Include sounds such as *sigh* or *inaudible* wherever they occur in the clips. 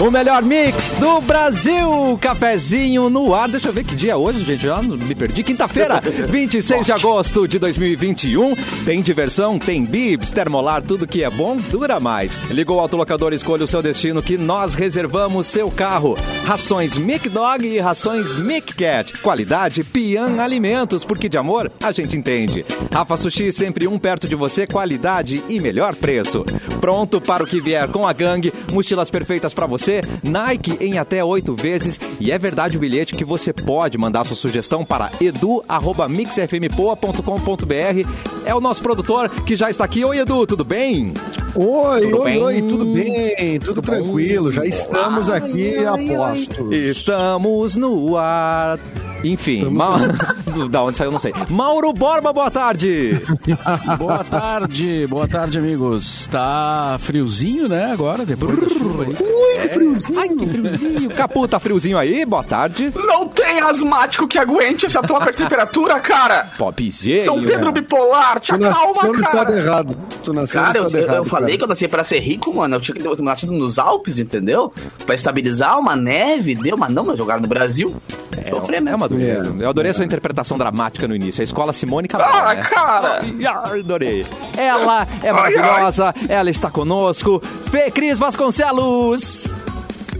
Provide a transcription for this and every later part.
O melhor mix do Brasil. Cafezinho no ar. Deixa eu ver que dia é hoje, gente. Já me perdi. Quinta-feira, *laughs* 26 de agosto de 2021. Tem diversão, tem bibs, termolar, tudo que é bom dura mais. Ligou o autolocador, escolha o seu destino que nós reservamos seu carro. Rações Mic Dog e rações Mic Cat. Qualidade Pian Alimentos, porque de amor a gente entende. Rafa Sushi, sempre um perto de você, qualidade e melhor preço. Pronto para o que vier com a gangue, mochilas perfeitas para você, Nike em até oito vezes. E é verdade o bilhete que você pode mandar sua sugestão para edu.mixfmpoa.com.br. É o nosso produtor que já está aqui. Oi, Edu, tudo bem? Oi, Tudo oi, bem? oi, tudo bem? Tudo, tranquilo, já estamos aqui a posto. Estamos no ar. Enfim, Ma... *laughs* da onde saiu, eu não sei. Mauro Borba, boa tarde. *laughs* Boa tarde, boa tarde, amigos. Tá friozinho, né, agora, depois da chuva aí. Ui, que friozinho. Ai, que friozinho. Capu, tá friozinho aí? Boa tarde. Não tem asmático que aguente essa troca de temperatura, cara! Popzinho. São Pedro bipolar, te Tu nasceu acalma, no estado cara! errado. Tu nasceu Cara, no eu, estado eu- errado. eu falei que eu nasci pra ser rico, mano. Eu tinha que ter nascido nos Alpes, entendeu? Pra estabilizar uma neve, deu, mas não, mas jogaram no Brasil. É, Sofrer é mesmo. uma dureza. Eu adorei a sua interpretação dramática no início. A escola Simone Cabral, Ah, né? cara! Ai, Adorei. Ela é maravilhosa, ela está conosco. Fê Cris Vasconcelos.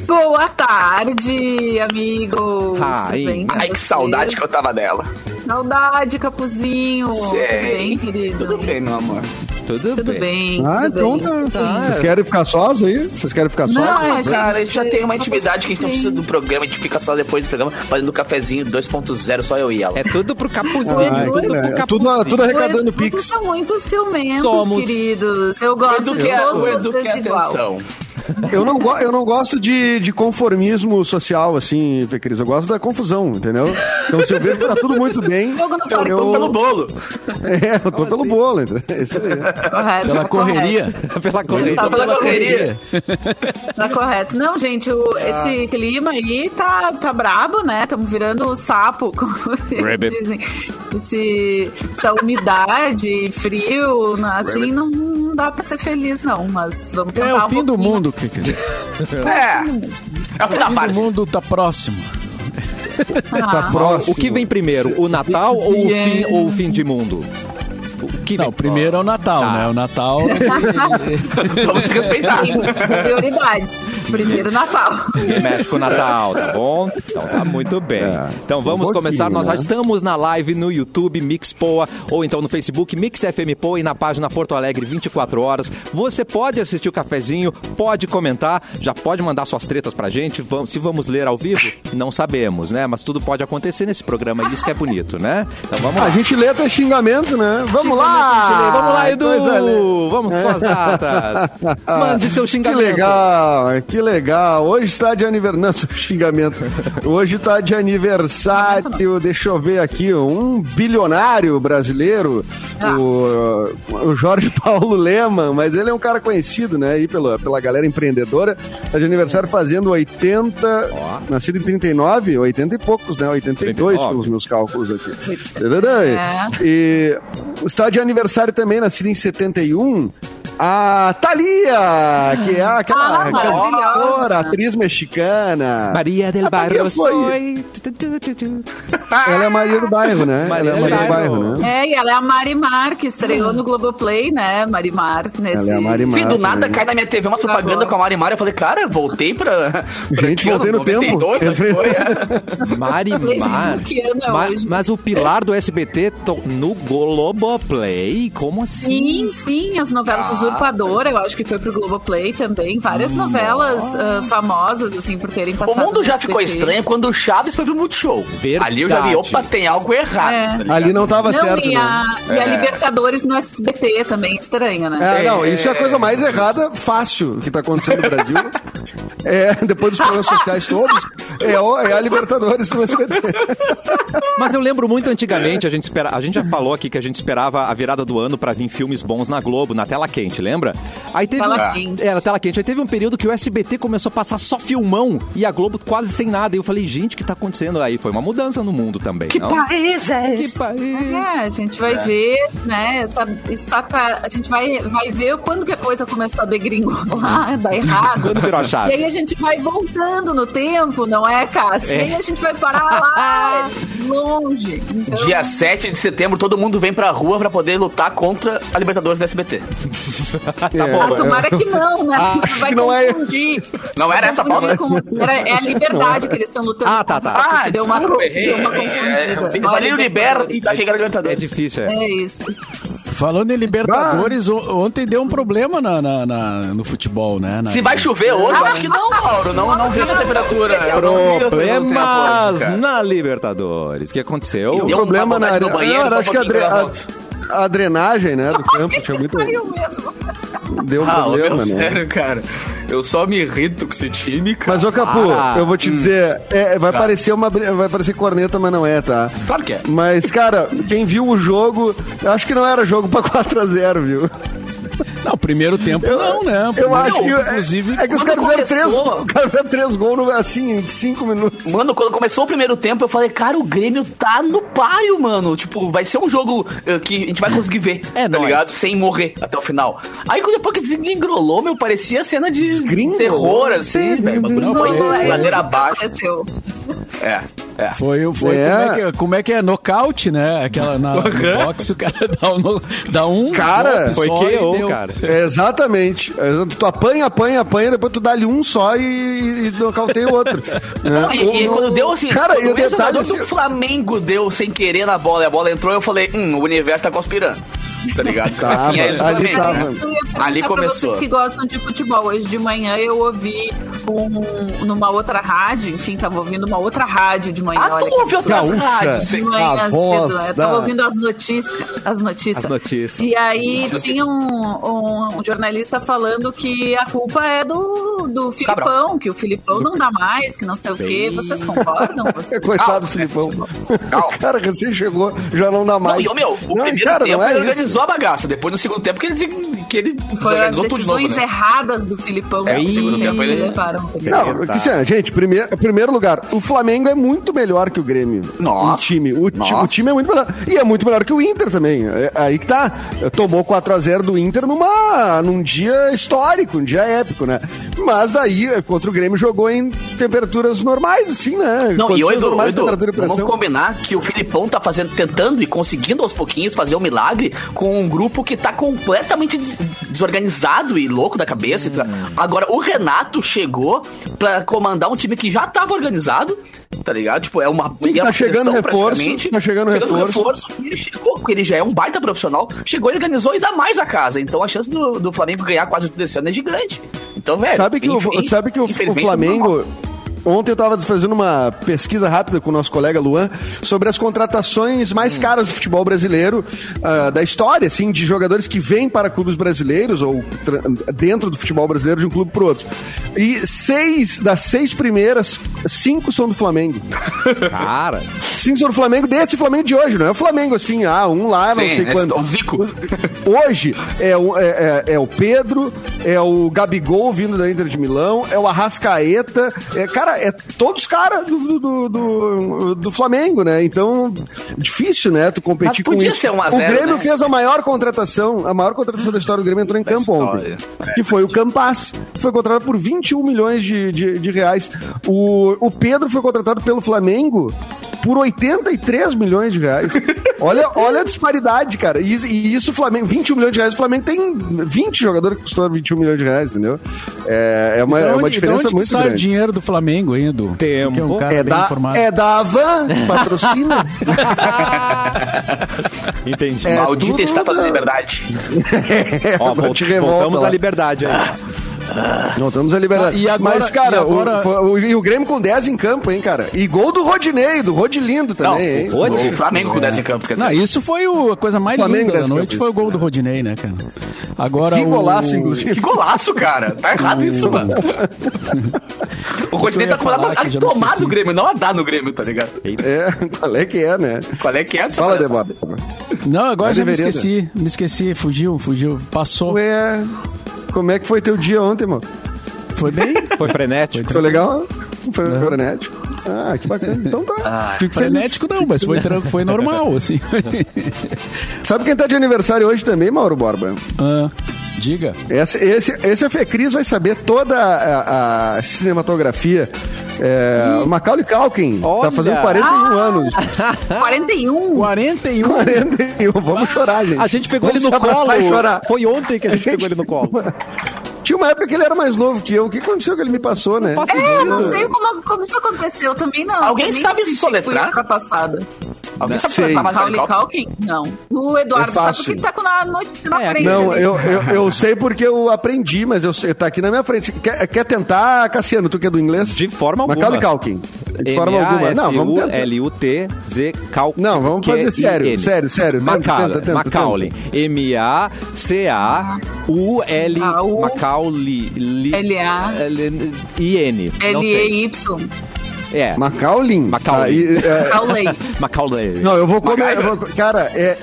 Boa tarde, amigos. Ai, Ai, que saudade que eu tava dela. Saudade, Capuzinho. Tudo bem, querido? Tudo bem, meu amor. Tudo, Tudo bem. Ah, tudo então bem. tá. Vocês querem ficar sós aí? Vocês querem ficar sós? Não, é, Cara, a gente já tem uma intimidade que a gente não precisa do programa, a gente fica só depois do programa fazendo cafezinho 2.0, só eu e ela. É tudo pro Capuzinho. Ai, tudo pro. Capuzinho. tudo, tudo arrecadando Vocês pix. são muito ciumentos, Somos. queridos. Eu gosto Edu de todos o vocês igual. atenção. Eu não, go- eu não gosto de, de conformismo social, assim, Fê Cris. Eu gosto da confusão, entendeu? Então, se eu vejo que tá tudo muito bem, Fogo no Eu parque. tô pelo bolo. é, eu tô pelo bolo? É Isso aí. Correto, Pela tá correria. Pela corrida. Tá Pela correria. correria. Tá correto. Não, gente, o- esse clima aí tá, tá brabo, né? Estamos virando o sapo, como Rabbit. dizem. Esse, essa umidade, frio, não- assim, não, não dá pra ser feliz, não. Mas vamos tentar É o um fim do mundo, Kiki. *laughs* É. É o fim da O fim do fase. mundo tá próximo. Tá Ah, próximo. O que vem primeiro, o Natal ou o, fim, ou o fim de mundo? O que Não, vem? primeiro é o Natal, Tá. né? O Natal. *laughs* Vamos se respeitar. Prioridades. Primeiro Natal. Mexe com o Natal, tá bom? Então tá muito bem. É, então um vamos pouquinho, começar. Nós já né? estamos na live no YouTube Mix Poa ou então no Facebook Mix FM Poa e na página Porto Alegre 24 horas. Você pode assistir o cafezinho, pode comentar, já pode mandar suas tretas pra gente. Se vamos ler ao vivo, não sabemos, né? Mas tudo pode acontecer nesse programa e isso que é bonito, né? Então vamos lá. A gente lê até xingamento, né? Vamos lá! Vamos lá, Edu! Vamos com as datas. *laughs* Mande seu Que xingamento. legal, que legal. Hoje está de aniversário. Não, *laughs* seu xingamento. Hoje está de aniversário. Deixa eu ver aqui. Um bilionário brasileiro, Ah. o, o Jorge *laughs* Paulo Leman, mas ele é um cara conhecido, né? Aí pela, pela galera empreendedora. Está de aniversário fazendo 80. Nascido em 39, 80 e poucos, né? 82 39. pelos meus cálculos aqui. É. E está de aniversário também, nascida em 71, a Thalia, que é aquela Ah, maravilhosa. cantora, atriz mexicana. Maria del Barrio foi-. Ela é a Maria do Bairro, né? Maria ela é do Maria do Bairro. Né? É, e ela é a Marimar, que estreou no Globoplay, né? Marimar, nesse... Ela é a Marimar. Sim, do nada né? cai na minha TV umas propaganda com a Mari Mari. Eu falei, cara, voltei pra. pra Gente, voltei no tempo. 92, acho que foi, é. *laughs* Mar. ano é? Mas o pilar do SBT no Globoplay? Como assim? Sim, sim, as novelas Usurpadora, eu acho que foi pro Globoplay também. Várias novelas ah, famosas, assim, por terem O passado. mundo no já ficou estranho quando o Chaves foi pro Multishow. Verdade. Ali eu já vi, opa, tem algo errado. É. tá? Ali não tava Não, certo, e, né? a, e a Libertadores no SBT também, estranha, né? É, não, isso é a coisa mais errada, fácil, que tá acontecendo no Brasil. É, depois dos problemas sociais todos, É, o- é a Libertadores do SBT. Mas eu lembro muito antigamente, a gente, espera, a gente já falou aqui que a gente esperava a virada do ano pra vir filmes bons na Globo, na tela quente, lembra? Aí teve Tela um, quente. Era tela quente. Aí teve um período que o SBT começou a passar só filmão e a Globo quase sem nada. E eu falei, gente, o que tá acontecendo aí? Foi uma mudança no mundo também. Que não? país é Que esse? país! É, a gente vai ver, né? Essa, tá- a gente vai, vai ver quando que a coisa começou a degringolar, *laughs* dar errado. Quando virou a E chave? aí a gente vai voltando no tempo, não é, Cássio? É. E aí a gente vai parar lá *laughs* longe. Então, Dia 7 de setembro, todo mundo vem pra rua pra poder lutar contra a Libertadores do SBT. *laughs* *laughs* Tá É, Ah, tomara que não, né? Acho vai que não é- confundir. Não era essa com- era- é a liberdade que eles estão lutando. Ah, tá, tá. Ah, deu uma, desculpa, co- errei. deu uma É, confundida. é, Não é libera Libertadores. e tá chegando a É Libertadores. difícil, é. É isso. Falando em Libertadores, o- ontem deu um problema na, na- na- no futebol, né? Na- Se vai chover hoje, eu acho que não, Mauro. Não, não vi a temperatura. Problemas na Libertadores. O que aconteceu? Tem um Deu problema na no banheiro, Não, só acho que a, a- drenagem, né, do campo tinha muito. Caiu mesmo. Deu um Ah, problema, meu, né? sério, cara. Eu só me irrito com esse time, cara. Mas, ô Capu, Ah, eu vou te dizer, é, vai, Tá. parecer uma, vai parecer corneta, mas não é, tá? Claro que é. Mas, cara, quem viu o jogo, eu acho que não era jogo pra *laughs* 4x0, viu? Não, primeiro tempo não, né? Eu Primeiro acho tempo, que. Inclusive, é que os caras fizeram três, o cara fizeram três gols no- assim, em cinco minutos. Mano, quando começou o primeiro tempo, eu falei, cara, o Grêmio tá no páreo, mano. Tipo, vai ser um jogo eh, que a gente vai conseguir ver, É tá nóis. ligado? Sem morrer até o final. Aí, quando depois que desengrolou, meu, parecia cena de terror, assim, velho. Bagulho Não, foi ladeira é, abaixo. É, é. Foi, o- foi É. como, é que, é- como é que é? Nocaute, né? Aquela na no boxe, o cara dá um, dá um Cara, golpe Foi só e KO, deu. cara. É, exatamente. É, Tu apanha, apanha, apanha, depois tu dá ali um só e, e nocauteia o outro. né? E, e quando deu assim, Cara, quando e o detalhe do assim, Flamengo deu sem querer na bola e a bola entrou, eu falei, hum, o universo tá conspirando. Tá ligado? Tava, é ali tava. né? Ali pra começou. vocês que gostam de futebol. Hoje de manhã eu ouvi um, numa outra rádio, enfim, tava ouvindo uma outra rádio de manhã. Ah, olha tu ouve outras Gaúcha. rádios, de manhã A voz cedo. Eu da- tava ouvindo as notícias. As notícias. As notícias. E aí tinha um, um- um jornalista falando que a culpa é do, do Filipão, Cabral. que o Filipão não dá mais, que não sei o quê. Vocês concordam? *laughs* Vocês Coitado do Calma. Filipão. Calma. O *laughs* cara recém chegou, já não dá Não, mais. e, ô, meu, o Não, primeiro cara, tempo não é isso. Organizou a bagaça. Depois, no segundo tempo, que ele, que ele as desorganizou tudo de novo, decisões né? erradas do Filipão É, no o segundo tempo ele- levaram. Não, assim, gente, primeiro, primeiro lugar, o Flamengo é muito melhor que o Grêmio. Nossa. O time. O, Nossa. o time é muito melhor. E é muito melhor que o Inter também. É aí que tá. Tomou 4x0 do Inter numa, num dia histórico, um dia épico, né? Mas daí, contra o Grêmio, jogou em temperaturas normais, assim, né? Não, e Condições o Edu, normais Edu, temperatura e vamos combinar que o Filipão tá fazendo, tentando e conseguindo aos pouquinhos fazer um milagre com um grupo que tá completamente des- desorganizado e louco da cabeça. tá- Agora, o Renato chegou pra comandar um time que já tava organizado, tá ligado? Tipo, é uma. Sim, é uma tá chegando reforço, tá chegando reforço. e ele chegou, porque ele já é um baita profissional, chegou e organizou e dá mais a casa. Então a chance do, do Flamengo ganhar quase tudo esse ano é gigante. Então, velho. Sabe que, o, sabe que o, o Flamengo. Ontem eu estava fazendo uma pesquisa rápida com o nosso colega Luan sobre as contratações mais Hum. caras do futebol brasileiro, ah, da história, assim, de jogadores que vêm para clubes brasileiros ou dentro do futebol brasileiro de um clube para outro. E seis das seis primeiras, cinco são do Flamengo. *laughs* Cara, Cinco são do Flamengo desse Flamengo de hoje, não é o Flamengo assim, ah, um lá, não Sim, sei né, quanto. o Zico. *laughs* Hoje é o, é, é- é o Pedro, é o Gabigol vindo da Inter de Milão, é o Arrascaeta, é, cara, é todos os caras do, do, do, do Flamengo, né? Então, difícil, né? Tu competir Mas com podia isso. ser um a o Grêmio né? fez a maior contratação, a maior contratação da história do Grêmio entrou em Da campo história. ontem, que foi o Campas, que foi contratado por 21 milhões de, de, de reais. O, o Pedro foi contratado pelo Flamengo por 83 milhões de reais. *laughs* Olha, olha a disparidade, cara. E, e isso, o Flamengo, 21 milhões de reais. O Flamengo tem 20 jogadores que custou 21 milhões de reais, entendeu? É, é uma, Da é uma onde- da diferença onde que muito sai o grande. dinheiro do Flamengo, hein, Edu? Tempo. Que é um cara É bem da, informado. é da Havan, patrocina. *laughs* entendi. É, Maldita estátua da da- liberdade. *laughs* É, Ó, voltamos lá. à liberdade aí. *laughs* Não temos a liberdade. Ah, e agora- Mas, cara, e agora- o, o- e o Grêmio com 10 em campo, hein, cara? E gol do Rodinei, do Rodilindo Não, também, hein? o, o Flamengo com 10 em campo, quer dizer. Não, isso foi o- a coisa mais Flamengo linda da noite, foi o gol do Rodinei, né, cara? Agora Que o- golaço, Que inclusive. golaço, cara. Tá errado isso, mano. *laughs* o Rodinei tá que já me tomar do Grêmio, não a dar no Grêmio, tá ligado? É, *laughs* qual é que é, né? Qual é que é essa Fala? Débora. Não, agora Mas já me esqueci. Me esqueci, fugiu, fugiu. Passou. Ué, como é que foi teu dia ontem, mano? Foi bem? *laughs* Foi frenético. Foi legal? Foi frenético? Ah, que bacana. Então tá. Ah, Fico feliz. Frenético não, mas foi, foi normal, assim. *laughs* Sabe quem tá de aniversário hoje também, Mauro Borba? Ah, diga. Esse, esse, esse a Fecris vai saber toda a, a cinematografia. É, o Macaulay Culkin Olha! tá fazendo 41 anos. 41? 41. 41, vamos chorar, gente. A gente pegou Vamos ele no colo. e chorar. Foi ontem que a gente *laughs* pegou ele no colo. *laughs* Tinha uma época que ele era mais novo que eu. O que aconteceu que ele me passou, né? faço É, eu não sei como, como isso aconteceu também, não. Alguém sabe soletrar? Ultrapassada. Alguém sabe Sei. se vai Macaulay Culkin? Não. O Eduardo sabe porque tá com a noite na É, frente. Não, eu, eu, eu sei porque eu aprendi, mas eu sei, tá aqui na minha frente. Quer, quer tentar, Cassiano, tu que é do inglês? De forma alguma. Macaulay Culkin. De forma alguma. Não, vamos tentar. M-A-S-U-L-U-T-Z Culkin. Não, vamos fazer sério, sério, sério. Macaulay. M-A-C-A-U-L. A-U- Macaulay. L-A. I-N. Sei. L-E-Y. É. Macaulay? Macaulay. Ah, e, é, Macaulay. Macaulay. não, eu vou comer. Eu vou- cara, é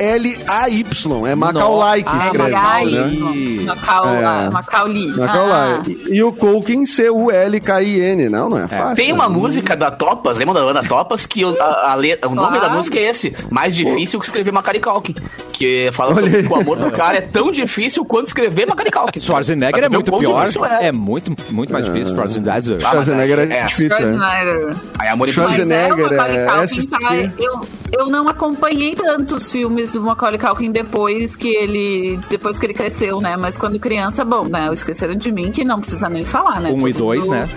M-A-C-A-U-L-A-Y. É Macaulay que Ah, escreve. Macaulay. né? Macaulay. Macaulay. É. Macaulay. Macaulay. Ah. E, e o Culkin, C-U-L-K-I-N. Não, não é fácil. Tem uma música da Topas, lembra da Ana Topas? Que o, a, a le- o nome Claro. da música é esse. Mais difícil que escrever Macaulay Culkin. Que fala sobre o amor do cara é tão difícil quanto escrever Macaulay Culkin. Schwarzenegger é muito pior. É muito, muito mais difícil. Schwarzenegger. Ah, Schwarzenegger é, é, difícil, né? Schwarzenegger. Aí amor e Schwarzenegger. Mas é, o Schwarzenegger, Macaulay é, Culkin tá, eu, eu não acompanhei tantos filmes do Macaulay Culkin depois que ele depois que ele cresceu, né? Mas quando criança, bom, né? O Esqueceram de Mim, que não precisa nem falar, né? Um e Todo dois, mundo né?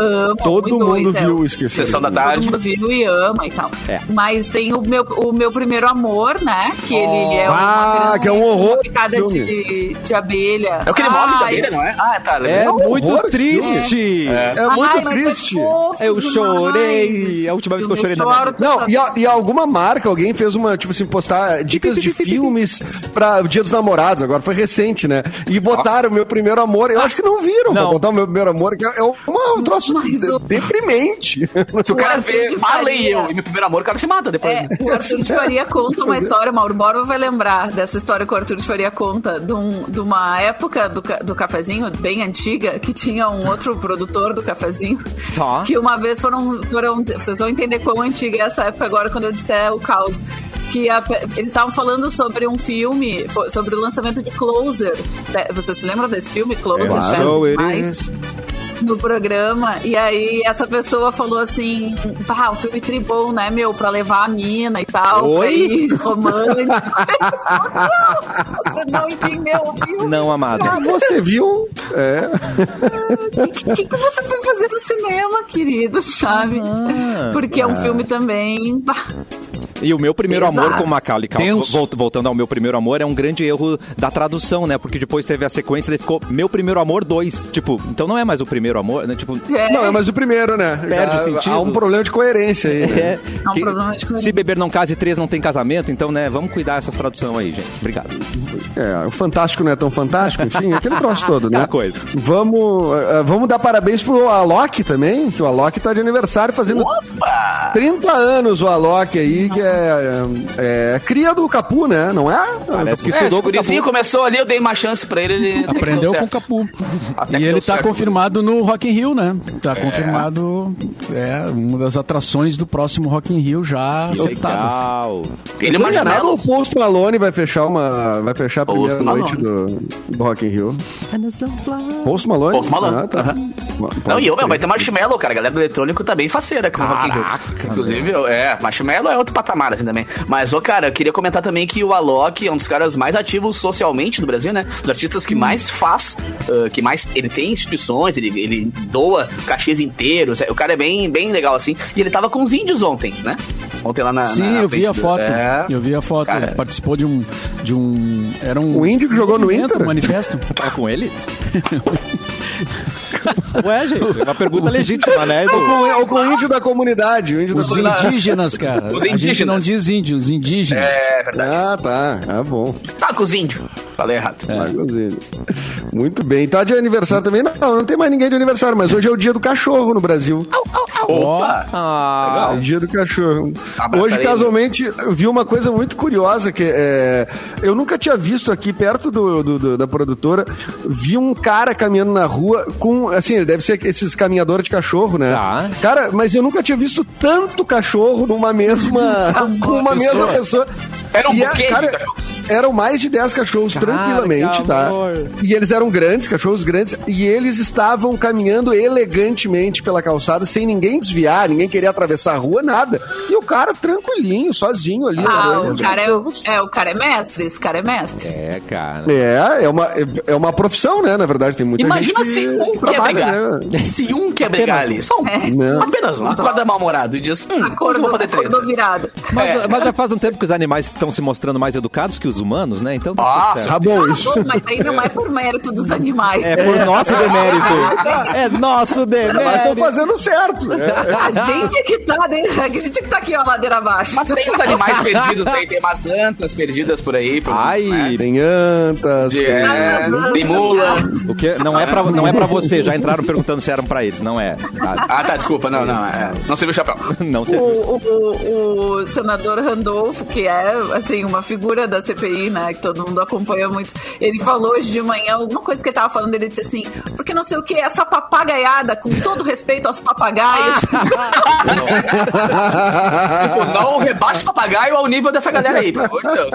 Ama, Todo um e dois, mundo é. viu esqueci. Sessão da Todo tarde. mundo viu e ama e tal. É. Mas tem o meu, o meu primeiro amor, né? Que ele é Ah, uma que é um horror picada de, de abelha. É o que ele morre da Ai, abelha, não é? Ah, tá. É legal. muito horror triste. É ai, muito mas triste. É fofo Eu chorei. A última vez que eu chorei na minha. Não, e, a- e alguma marca, alguém fez uma, tipo assim, postar dicas de *laughs* filmes pra Dia dos Namorados, agora foi recente, né? E botaram o meu primeiro amor, eu acho que não viram pra Não. botar o meu primeiro amor, que é uma- um troço Mas de- deprimente. Se o cara vê e Faria. eu e meu primeiro amor, o cara se mata depois. É, o Arthur de Faria conta uma história, Mauro Borba vai lembrar dessa história que o Arthur de Faria conta de, um- de uma época do, do cafezinho, bem antiga, que tinha um outro produtor do cafezinho, Tá. que uma vez foram, foram. Vocês vão entender quão antiga é essa época agora quando eu disser o caos. Que a- eles estavam falando sobre um filme, sobre o lançamento de Closer. Vocês se lembram desse filme, Closer? Claro. Perto So it demais? is. no programa, e aí essa pessoa falou assim: pá, um filme tribom, né, meu, pra levar a mina e tal, Oi? ir romântico. não, *laughs* você não entendeu o filme. Não, amada. Você viu? É. O que, que, que você foi fazer no cinema, querido, sabe? Porque é um filme também. E o meu primeiro Exato. Amor com Macaulay Culkin, voltando ao meu primeiro amor, é um grande erro da tradução, né? Porque depois teve a sequência e ficou meu primeiro amor 2. Tipo, então não é mais o primeiro amor, né? Tipo, É, Não, é mais o primeiro, né? Perde Já o sentido. Há um problema de coerência aí. né? é, É um que- problema de coerência. se beber não case três não tem casamento, então, né, vamos cuidar dessas traduções aí, gente. Obrigado. É, o Fantástico não é tão fantástico, enfim, aquele troço todo, né? *laughs* Aquela coisa. Vamos, eh, vamos dar parabéns pro Alok também, que o Alok tá de aniversário fazendo Opa! 30 anos o Alok aí, que é, é cria do Capu, né? Não é? Parece que É, estudou o com o Capu. começou ali, eu dei uma chance pra ele. ele Aprendeu deu com o. Capu. Até E ele tá certo. confirmado no Rock in Rio, né? Tá confirmado, é, uma das atrações do próximo Rock in Rio já. Legal. Ele tô enganado, o Post Malone vai fechar uma. Vai fechar a primeira noite do, do Rock in Rio. Post Malone? Post Malone, Ah, tá. Pode Não, e eu, meu, vai ter Marshmallow, cara. A galera do eletrônico tá bem faceira com o Rock in Rio. Inclusive, eu- é, Marshmallow é outro patamar, assim, também. Mas, ô, cara, eu queria comentar também que o Alok é um dos caras mais ativos socialmente do Brasil, né? Dos artistas que mais faz, ah, que mais... Ele tem instituições, ele, ele doa cachês inteiros. O cara é bem, bem legal, assim. E ele tava com os índios ontem, né? Ontem lá na. Sim, na eu vi a frente do- foto. É. Eu vi a foto. Cara. Ele participou de um. De um era um. O índio que jogou no Inter? Um manifesto. Tá com ele? *laughs* Ué, gente, é *laughs* uma pergunta legítima, né? Ou com, ou com o índio da comunidade. O índio da Os comunidade. indígenas, cara. Os A gente indígenas. não diz índios, os indígenas. É verdade. Ah, tá. Ah, bom. Tá com os índios. Falei errado. Maravilha. Muito bem. Tá de aniversário também? Não, não tem mais ninguém de aniversário, mas hoje é o dia do cachorro no Brasil. Opa! Ah, Legal. É dia do cachorro. Abraçarei Hoje, casualmente, eu vi uma coisa muito curiosa que é, eu nunca tinha visto aqui perto do, do- do- da produtora. Vi um cara caminhando na rua com, assim, ele deve ser esses caminhadores de cachorro, né? Tá. Cara, mas eu nunca tinha visto tanto cachorro numa mesma, *laughs* com uma mesma pessoa. Era um E buquê de cara. Eram mais de 10 cachorros tranquilamente, que tá? E eles eram grandes, cachorros grandes, e eles estavam caminhando elegantemente pela calçada, sem ninguém desviar, ninguém queria atravessar a rua, nada. E o cara tranquilinho, sozinho ali. Ah, o cara é, é, o cara é mestre, esse cara é mestre. é, cara. É, é uma, é, é uma profissão, né? Na verdade, tem muita Imagina gente se um que quer trabalha, brigar. né? Se um quer brigar ali. Só um. É, Não. Apenas um. Acorda mal-humorado e diz: Hum, Acordou, vou fazer acordou treta. virado. Mas, É. mas já faz um tempo que os animais estão se mostrando mais educados que os humanos, né? Então tá Ah, tudo certo. Tá bom isso. Acordou, mas aí não é por mérito dos animais. É por nosso demérito. É nosso Mas estão demérito. fazendo certo. É. A gente que tá, né? A gente que tá aqui, ó, ladeira abaixo. Mas tem os animais perdidos aí, tem umas antas perdidas por aí. Por, Ai, né? Tem antas. De- tem- é, tem mula. o que não é pra, não é pra você. Já entraram perguntando se eram pra eles. Não é. Tá? Ah, tá, desculpa, não, não. É, não serviu o chapéu. *laughs* Não O, sei. o, o senador Randolfo, que é, assim, uma figura da CPI, né, que todo mundo acompanha muito, ele falou hoje de manhã, alguma coisa que ele tava falando, ele disse assim, porque não sei o que, essa papagaiada, com todo respeito aos papagaios, *laughs* Tipo, não rebaixe o papagaio ao nível dessa galera aí, pelo amor de Deus.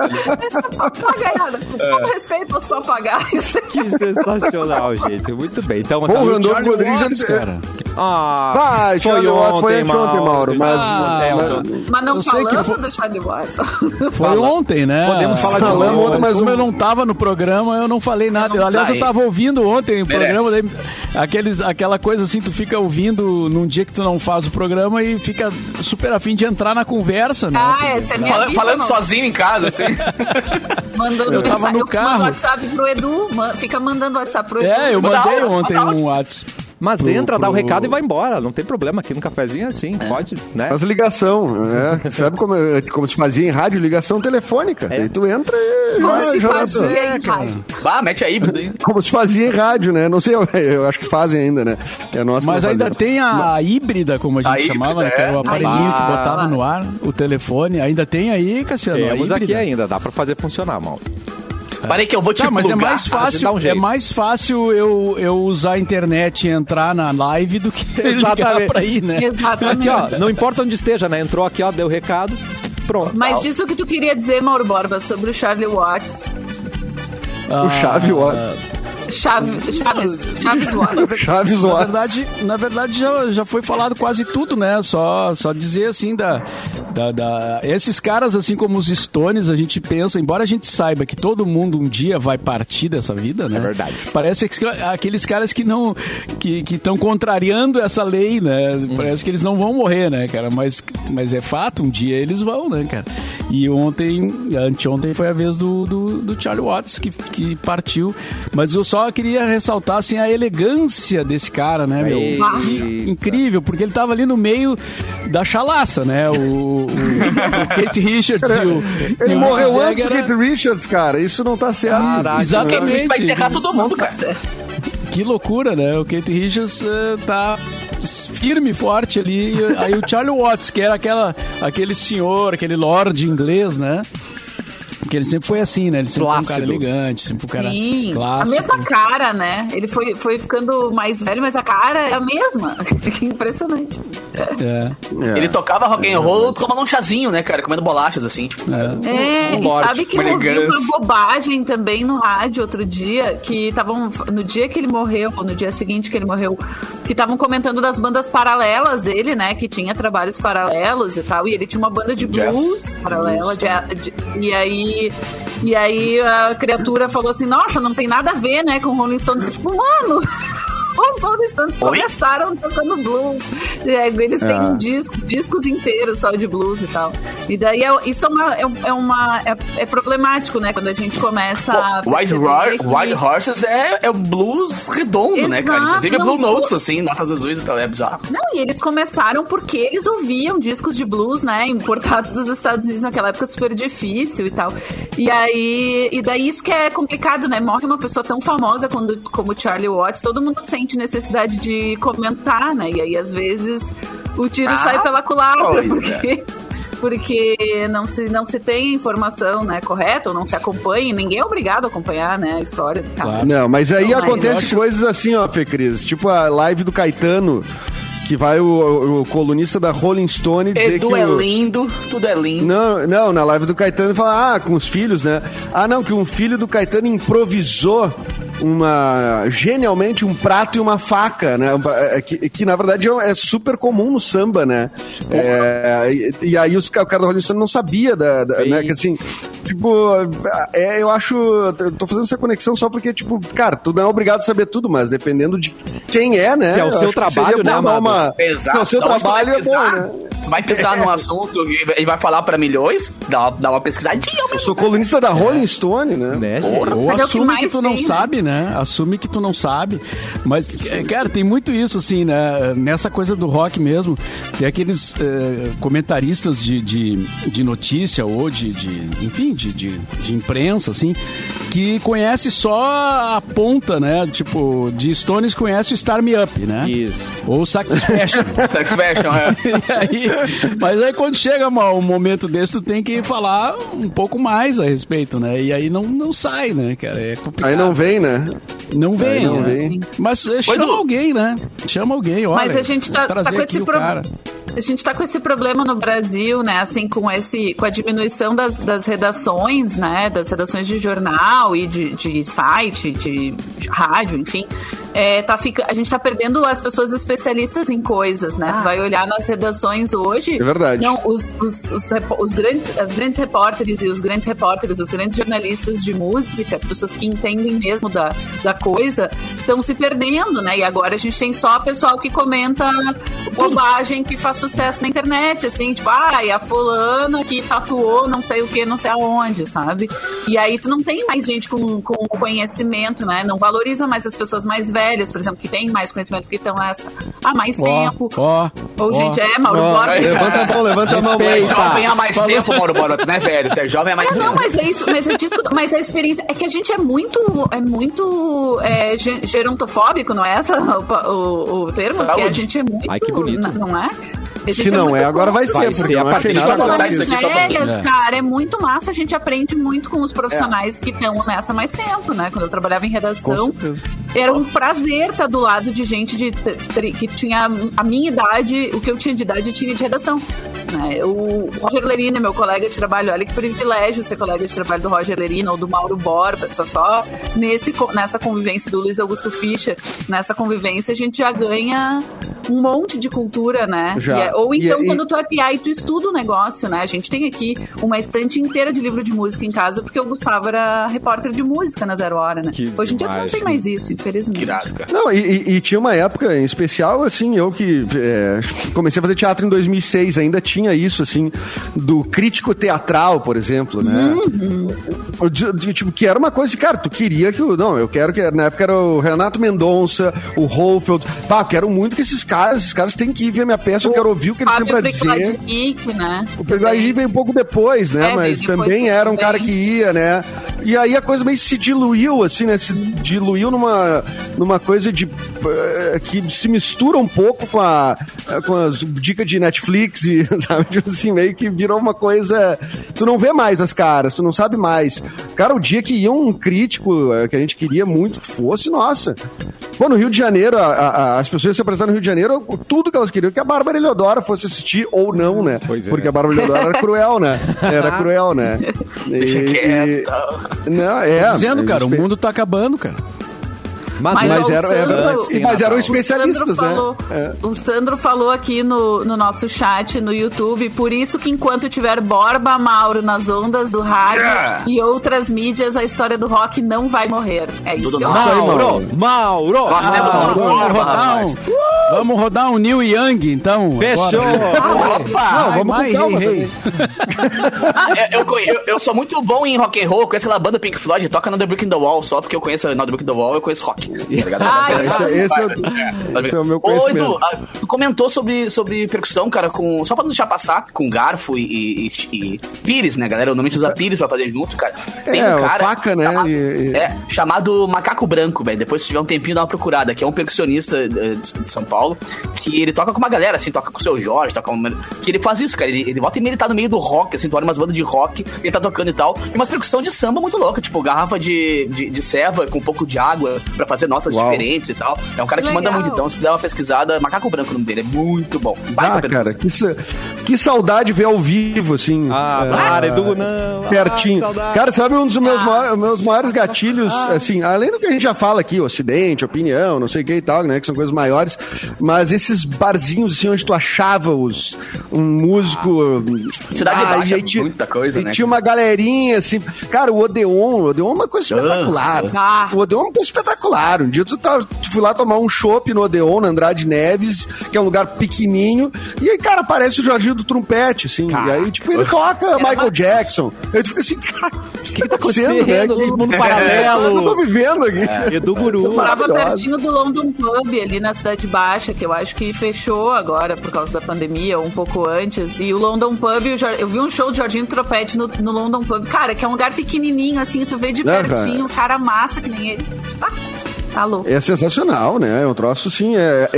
essa papagaiada, com todo respeito aos papagaios. *laughs* Que sensacional, gente. Muito bem. Então, Bom, tá- o Randolfo Rodrigues, Watts, cara. Ah, Ah, Charlie Watts foi anteontem, Mauro, mas- É, mas- Mas não falamos foi- do Charlie Watts. Foi ontem, né? Podemos falar de Falamos novo. ontem, mas Como um- eu não tava no programa, eu não falei nada. Eu, aliás, eu aí. tava ouvindo ontem o Merece. programa, daí, aqueles, aquela coisa assim, tu fica ouvindo num dia que tu não faz o programa e fica super afim de entrar na conversa, né? Ah, essa é minha Falando, vida, falando mano. sozinho em casa, assim. *laughs* Mandando Eu tava mensagem, no eu carro. WhatsApp pro Edu, fica mandando WhatsApp pro Edu. É, eu mandei ontem um WhatsApp. Mas Pro- entra, dá o pro- recado e vai embora. Não tem problema. Aqui no cafezinho é assim. Pode, né? Faz ligação, né? *laughs* Sabe como, como se fazia em rádio? Ligação telefônica. É. Aí tu entra e Como já, se já fazia É, em cara. rádio. Bah, mete a híbrida aí. Como se fazia em rádio, né? Não sei, eu, acho que fazem ainda, né? É que Mas ainda fazemos. tem a híbrida, como a gente A híbrida, chamava, né? Que era o é. aparelhinho que Ah. botava no ar, o telefone. Ainda tem aí, Cassiano? Temos aqui ainda. Dá pra fazer funcionar, mal. Parei que eu vou te Tá, mas é mais dá fácil, um é mais fácil eu, eu usar a internet e entrar na live do que *laughs* ligar Exatamente. pra ir, né? Exatamente. Aqui, ó. Não importa onde esteja, né? Entrou aqui, ó. Deu recado. Pronto. Mas diz o que tu queria dizer, Mauro Borba, sobre o Charlie Watts. O Chave Ah, Watts. Chave, Chaves, Chaves Watts. Chaves Na Watts. verdade, na verdade já, já foi falado quase tudo, né? Só, só dizer assim da, da, da- Esses caras, assim como os Stones, a gente pensa, embora a gente saiba que todo mundo um dia vai partir dessa vida, né? É verdade. Parece que aqueles caras que não. que estão contrariando essa lei, né? Parece que eles não vão morrer, né, cara? Mas, mas é fato, um dia eles vão, né, cara? E ontem, anteontem foi a vez do, do, do Charlie Watts que, que partiu. Mas eu só queria ressaltar assim, a elegância desse cara, né, meu? Eita. Que incrível, porque ele tava ali no meio da chalaça, né? O, o, o Kate Richards e o. Ele e morreu antes do. Keith Richards, cara. Isso não tá certo. Caraca, Exatamente. Vai enterrar todo mundo, cara. Que loucura, né? O Kate Richards eh, tá firme e forte ali. Aí o Charlie Watts, que era aquela, aquele senhor, aquele lord inglês, né? Porque ele sempre foi assim, né? Ele sempre foi um cara Plácido. elegante, sempre foi um cara Sim, a clássico. mesma cara, né? Ele foi, foi ficando mais velho, mas a cara é a mesma. *laughs* Que impressionante. É. É. Ele tocava rock and roll tomando um chazinho, né, cara? Comendo bolachas, assim, tipo. É, Um e sabe que eu uma ouvi uma bobagem também no rádio outro dia, que estavam, no dia que ele morreu, ou no dia seguinte que ele morreu, que estavam comentando das bandas paralelas dele, né, que tinha trabalhos paralelos e tal, e ele tinha uma banda de Jazz. blues paralela, de- de- e aí... E aí a criatura falou assim, nossa, não tem nada a ver, né, com Rolling Stones. Tipo, mano, Os Rolling Stones Oi? começaram tocando blues. É, eles têm É. um disco, discos inteiros só de blues e tal. E daí é- isso é, uma, é, é uma é, é problemático, né? Quando a gente começa a. Wild, que- Wild Horses é, é blues redondo, né, cara? Exato, Inclusive é não, Blue não. Notes, assim, notas azuis e tal, é bizarro. Não, e eles começaram porque eles ouviam discos de blues, né, importados dos Estados Unidos naquela época super difícil e tal. E aí, e daí isso que é complicado, né? Morre uma pessoa tão famosa quando, como Charlie Watts, todo mundo sente necessidade de comentar, né? E aí às vezes o tiro Ah, sai pela culatra, é. porque *laughs* porque não se, não se tem a informação né, correta, ou não se acompanha, e ninguém é obrigado a acompanhar né, a história do cara. Claro. Não, mas aí Não, mas acontece eu acho- coisas assim, ó, Fê Cris. Tipo a live do Caetano, que vai o, o colunista da Rolling Stone dizer Edu que. é o- lindo, tudo é lindo. Não, não, na live do Caetano fala, ah, com os filhos, né? Ah, não, que um filho do Caetano improvisou uma genialmente um prato e uma faca, né? É, Que, que, na verdade é é super comum no samba, né? É, e, e aí os, o cara da Rolling Stone não sabia da, da- né? Que assim, tipo, é, eu acho, eu tô fazendo essa conexão só porque tipo, cara, tu não é obrigado a saber tudo, mas dependendo de quem é, né? Se é o eu seu trabalho, né, Amado? uma... Exato. Não, seu trabalho é bom, né? Vai pensar num assunto e vai falar pra milhões, dá, dá uma pesquisadinha. Eu sou colunista da Rolling Stone, né? Né, gente? Ou Mas é que assume que, tu não tem, né? sabe, né? Assume que tu não sabe. Mas, é, cara, tem muito isso, assim, né? Nessa coisa do rock mesmo. Tem aqueles eh, comentaristas de, de, de notícia ou de, de enfim, de, de, de imprensa, assim, que conhece só a ponta, né? Tipo, de Stones conhece o Star Me Up, né? Isso. Ou Satisfaction. Sex *laughs* Fashion, é. *laughs* Aí, mas aí quando chega uma- um momento desse, tu tem que falar um pouco mais a respeito, né? E aí não, não sai, né, cara? É complicado. Aí não vem, né? Não vem, Aí não né? vem. Mas eh, chama Edu. alguém, né? Chama alguém, olha. Mas a gente tá, trazer tá com esse problema. A gente tá com esse problema no Brasil, né? Assim, com esse, com a diminuição das, das redações, né? Das redações de jornal e de, de site, de, de rádio, enfim. É, tá fica, a gente tá perdendo as pessoas especialistas em coisas, né? Tu vai olhar nas redações hoje. É verdade. Não, os, os, os, os grandes, as grandes repórteres e os grandes repórteres, os grandes jornalistas de música, as pessoas que entendem mesmo da, da coisa, estão se perdendo, né? E agora a gente tem só pessoal que comenta bobagem que faz sucesso na internet, assim, tipo, ah, e a fulana que tatuou não sei o que, não sei aonde, sabe? E aí tu não tem mais gente com, com conhecimento, né? Não valoriza mais as pessoas mais velhas, por exemplo, que têm mais conhecimento, que estão essa há mais Ó, tempo. ó. Ou, ó. gente, é, Mauro Ó, Borba. levanta a mão, levanta a mão. Tu é jovem há mais tempo, Mauro Borba. Tu não é velho, tu é jovem há mais É, tempo. não, mas é isso, mas é disso, mas a experiência é que a gente é muito, é muito é, ge- gerontofóbico, não é essa o, o, o termo? Saúde. Que a gente é muito, Ai, que bonito. não é? Gente Se não muito é, agora vai ser, Vai porque ser eu a não achei nada velhas, É. cara, é muito massa. A gente aprende muito com os profissionais que estão nessa mais tempo, né? Quando eu trabalhava em redação, era um prazer estar do lado de gente de, que tinha a minha idade, o que eu tinha de idade, eu tinha de redação. Né? O Roger Lerina, meu colega de trabalho, olha que privilégio ser colega de trabalho do Roger Lerina ou do Mauro Borba, só, só nesse, nessa convivência do Luiz Augusto Fischer, nessa convivência a gente já ganha um monte de cultura, né? Já. É- ou então e- quando tu é PI e tu estuda o negócio, né? A gente tem aqui uma estante inteira de livro de música em casa, porque o Gustavo era repórter de música na Zero Hora, né? Que Hoje em dia tu não demais. tem mais isso, infelizmente. Que irado, cara. Não, e, e- e tinha uma época em especial, assim, eu que é, comecei a fazer teatro em 2006, ainda tinha isso, assim, do crítico teatral, por exemplo, né? O de- de- tipo, que era uma coisa, cara, tu queria que o. Não, eu quero que. Na época era o Renato Mendonça, o Holfeld. Pá, eu quero muito que esses caras, esses caras têm que ir ver minha peça, eu quero ouvir o que têm Fábio pra dizer. Pricladinic, né? O Perglaí veio um pouco depois, né? É, Mas também era um também. cara que ia, né? E aí a coisa meio se diluiu, assim, né? Se diluiu numa, numa coisa de. eh, que se mistura um pouco com a. com as dicas de Netflix e, *laughs* sabe? Tipo assim, meio que virou uma coisa. Tu não vê mais as caras, tu não sabe mais. Cara, o dia que ia um crítico eh, que a gente queria muito que fosse, nossa. Pô, no Rio de Janeiro, a- a- as pessoas se apresentaram no Rio de Janeiro, tudo que elas queriam que a Bárbara Eleodora fosse assistir ou não, né? Pois é. Porque a Bárbara Eleodora era cruel, né? Era cruel, né? Deixa E- quieto. e- Não, é. Dizendo, cara, o mundo tá acabando, cara. Mas- Mas, Mas, ó, o eram, eram- Sandro- e- mas eram o especialistas, Sandro né? falou, É. O Sandro falou aqui no, no nosso chat, no YouTube, por isso que enquanto tiver Borba Mauro nas ondas do rádio Yeah. e outras mídias, a história do rock não vai morrer. É isso Tudo que eu Mauro, Mauro. Nós temos Ah, uma vamos, rodar um, vamos rodar um Neil Young, então. Fechou. agora. Opa! Não, vamos Vai, com calma hey, hey. Ah, eu, eu, eu- sou muito bom em rock and roll, conheço aquela banda Pink Floyd, toca no The Brick in the Wall, só porque eu conheço no The Brick in the Wall, eu conheço rock. Tá? Ah, É, esse- esse é o- tá esse é o meu Ô, conhecimento. Edu, ah, tu comentou sobre, sobre percussão, cara, com, só pra não deixar passar, com garfo e, e, e- pires, né, galera? Eu normalmente usa pires pra fazer junto, cara. É, faca, né? Chamado, E- É, chamado Macaco Branco, velho. Depois, se tiver um tempinho, dá uma procurada, que é um percussionista eh, de, de São Paulo, que ele toca com uma galera, assim, toca com o seu Jorge, toca com... Que ele faz isso, cara. Ele, ele volta e meia, ele tá no meio do rock, assim, tu olha umas bandas de rock, ele tá tocando e tal. E umas percussão de samba muito louca, tipo, garrafa de, de, de ceva com um pouco de água pra fazer notas Uau. diferentes e tal. É um cara que Legal. manda muito, então, se quiser uma pesquisada, Macaco Branco o nome dele, é muito bom. Baita Ah, cara, que, sa- que saudade ver ao vivo, assim. Ah, é, para, Edu, não. Pertinho. Ah, que saudade. Cara, sabe um dos meus, maiores, meus maiores gatilhos, assim, além do que a gente já fala aqui, ocidente, opinião, não sei o que e tal, né, que são coisas maiores, mas esses barzinhos, assim, onde tu achava os, um músico... Cidade Ah, Baixa, aí tinha- muita coisa, e né, tinha uma galerinha, assim, cara, o Odeon, o Odeon é uma coisa espetacular. Ah. O Odeon é uma coisa espetacular. Um dia tu, tá, tu fui lá tomar um chopp no Odeon, na Andrade Neves, que é um lugar pequenininho, e aí, cara, aparece o Jorginho do trompete, assim, e aí, tipo, ele toca Michael Jackson. Aí tu fica assim, cara, o que, que tá acontecendo, né? acontecendo? Que Todo mundo *laughs* Eu paralelo. tô vivendo aqui. Edu Guru. Eu morava pertinho do London Pub, ali na Cidade Baixa, que eu acho que fechou agora por causa da pandemia, ou um pouco antes. E o London Pub, o Jor- eu vi um show de Jorginho Tropete no, no London Pub. Cara, que é um lugar pequenininho, assim, tu vê de pertinho, um cara massa que nem ele. Ah, louco. É sensacional, né? É um troço, assim, é,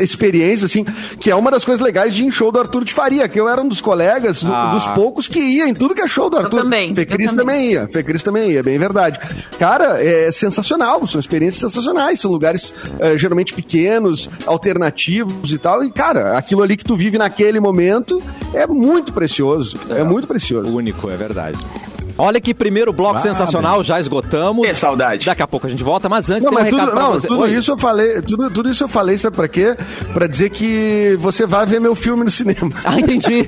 experiências, assim, que é uma das coisas legais de ir em show do Arthur de Faria, que eu era um dos colegas, do- Ah. dos poucos que ia em tudo que é show do Arthur. também, Fê eu Cris também. também ia, Fê Cris também ia, bem verdade. Cara, é sensacional, são experiências sensacionais, são lugares eh, geralmente pequenos, alternativos e tal, e cara, aquilo ali que tu vive naquele momento é muito precioso, é, muito precioso. Único, é verdade. Olha que primeiro bloco Ah, sensacional, já esgotamos. Que saudade. Daqui a pouco a gente volta, mas antes Não, tem um mas tudo, recado pra não, você. tudo Oi. isso eu falei, tudo, tudo isso eu falei, sabe pra quê? Pra dizer que você vai ver meu filme no cinema. *laughs* Ah, entendi.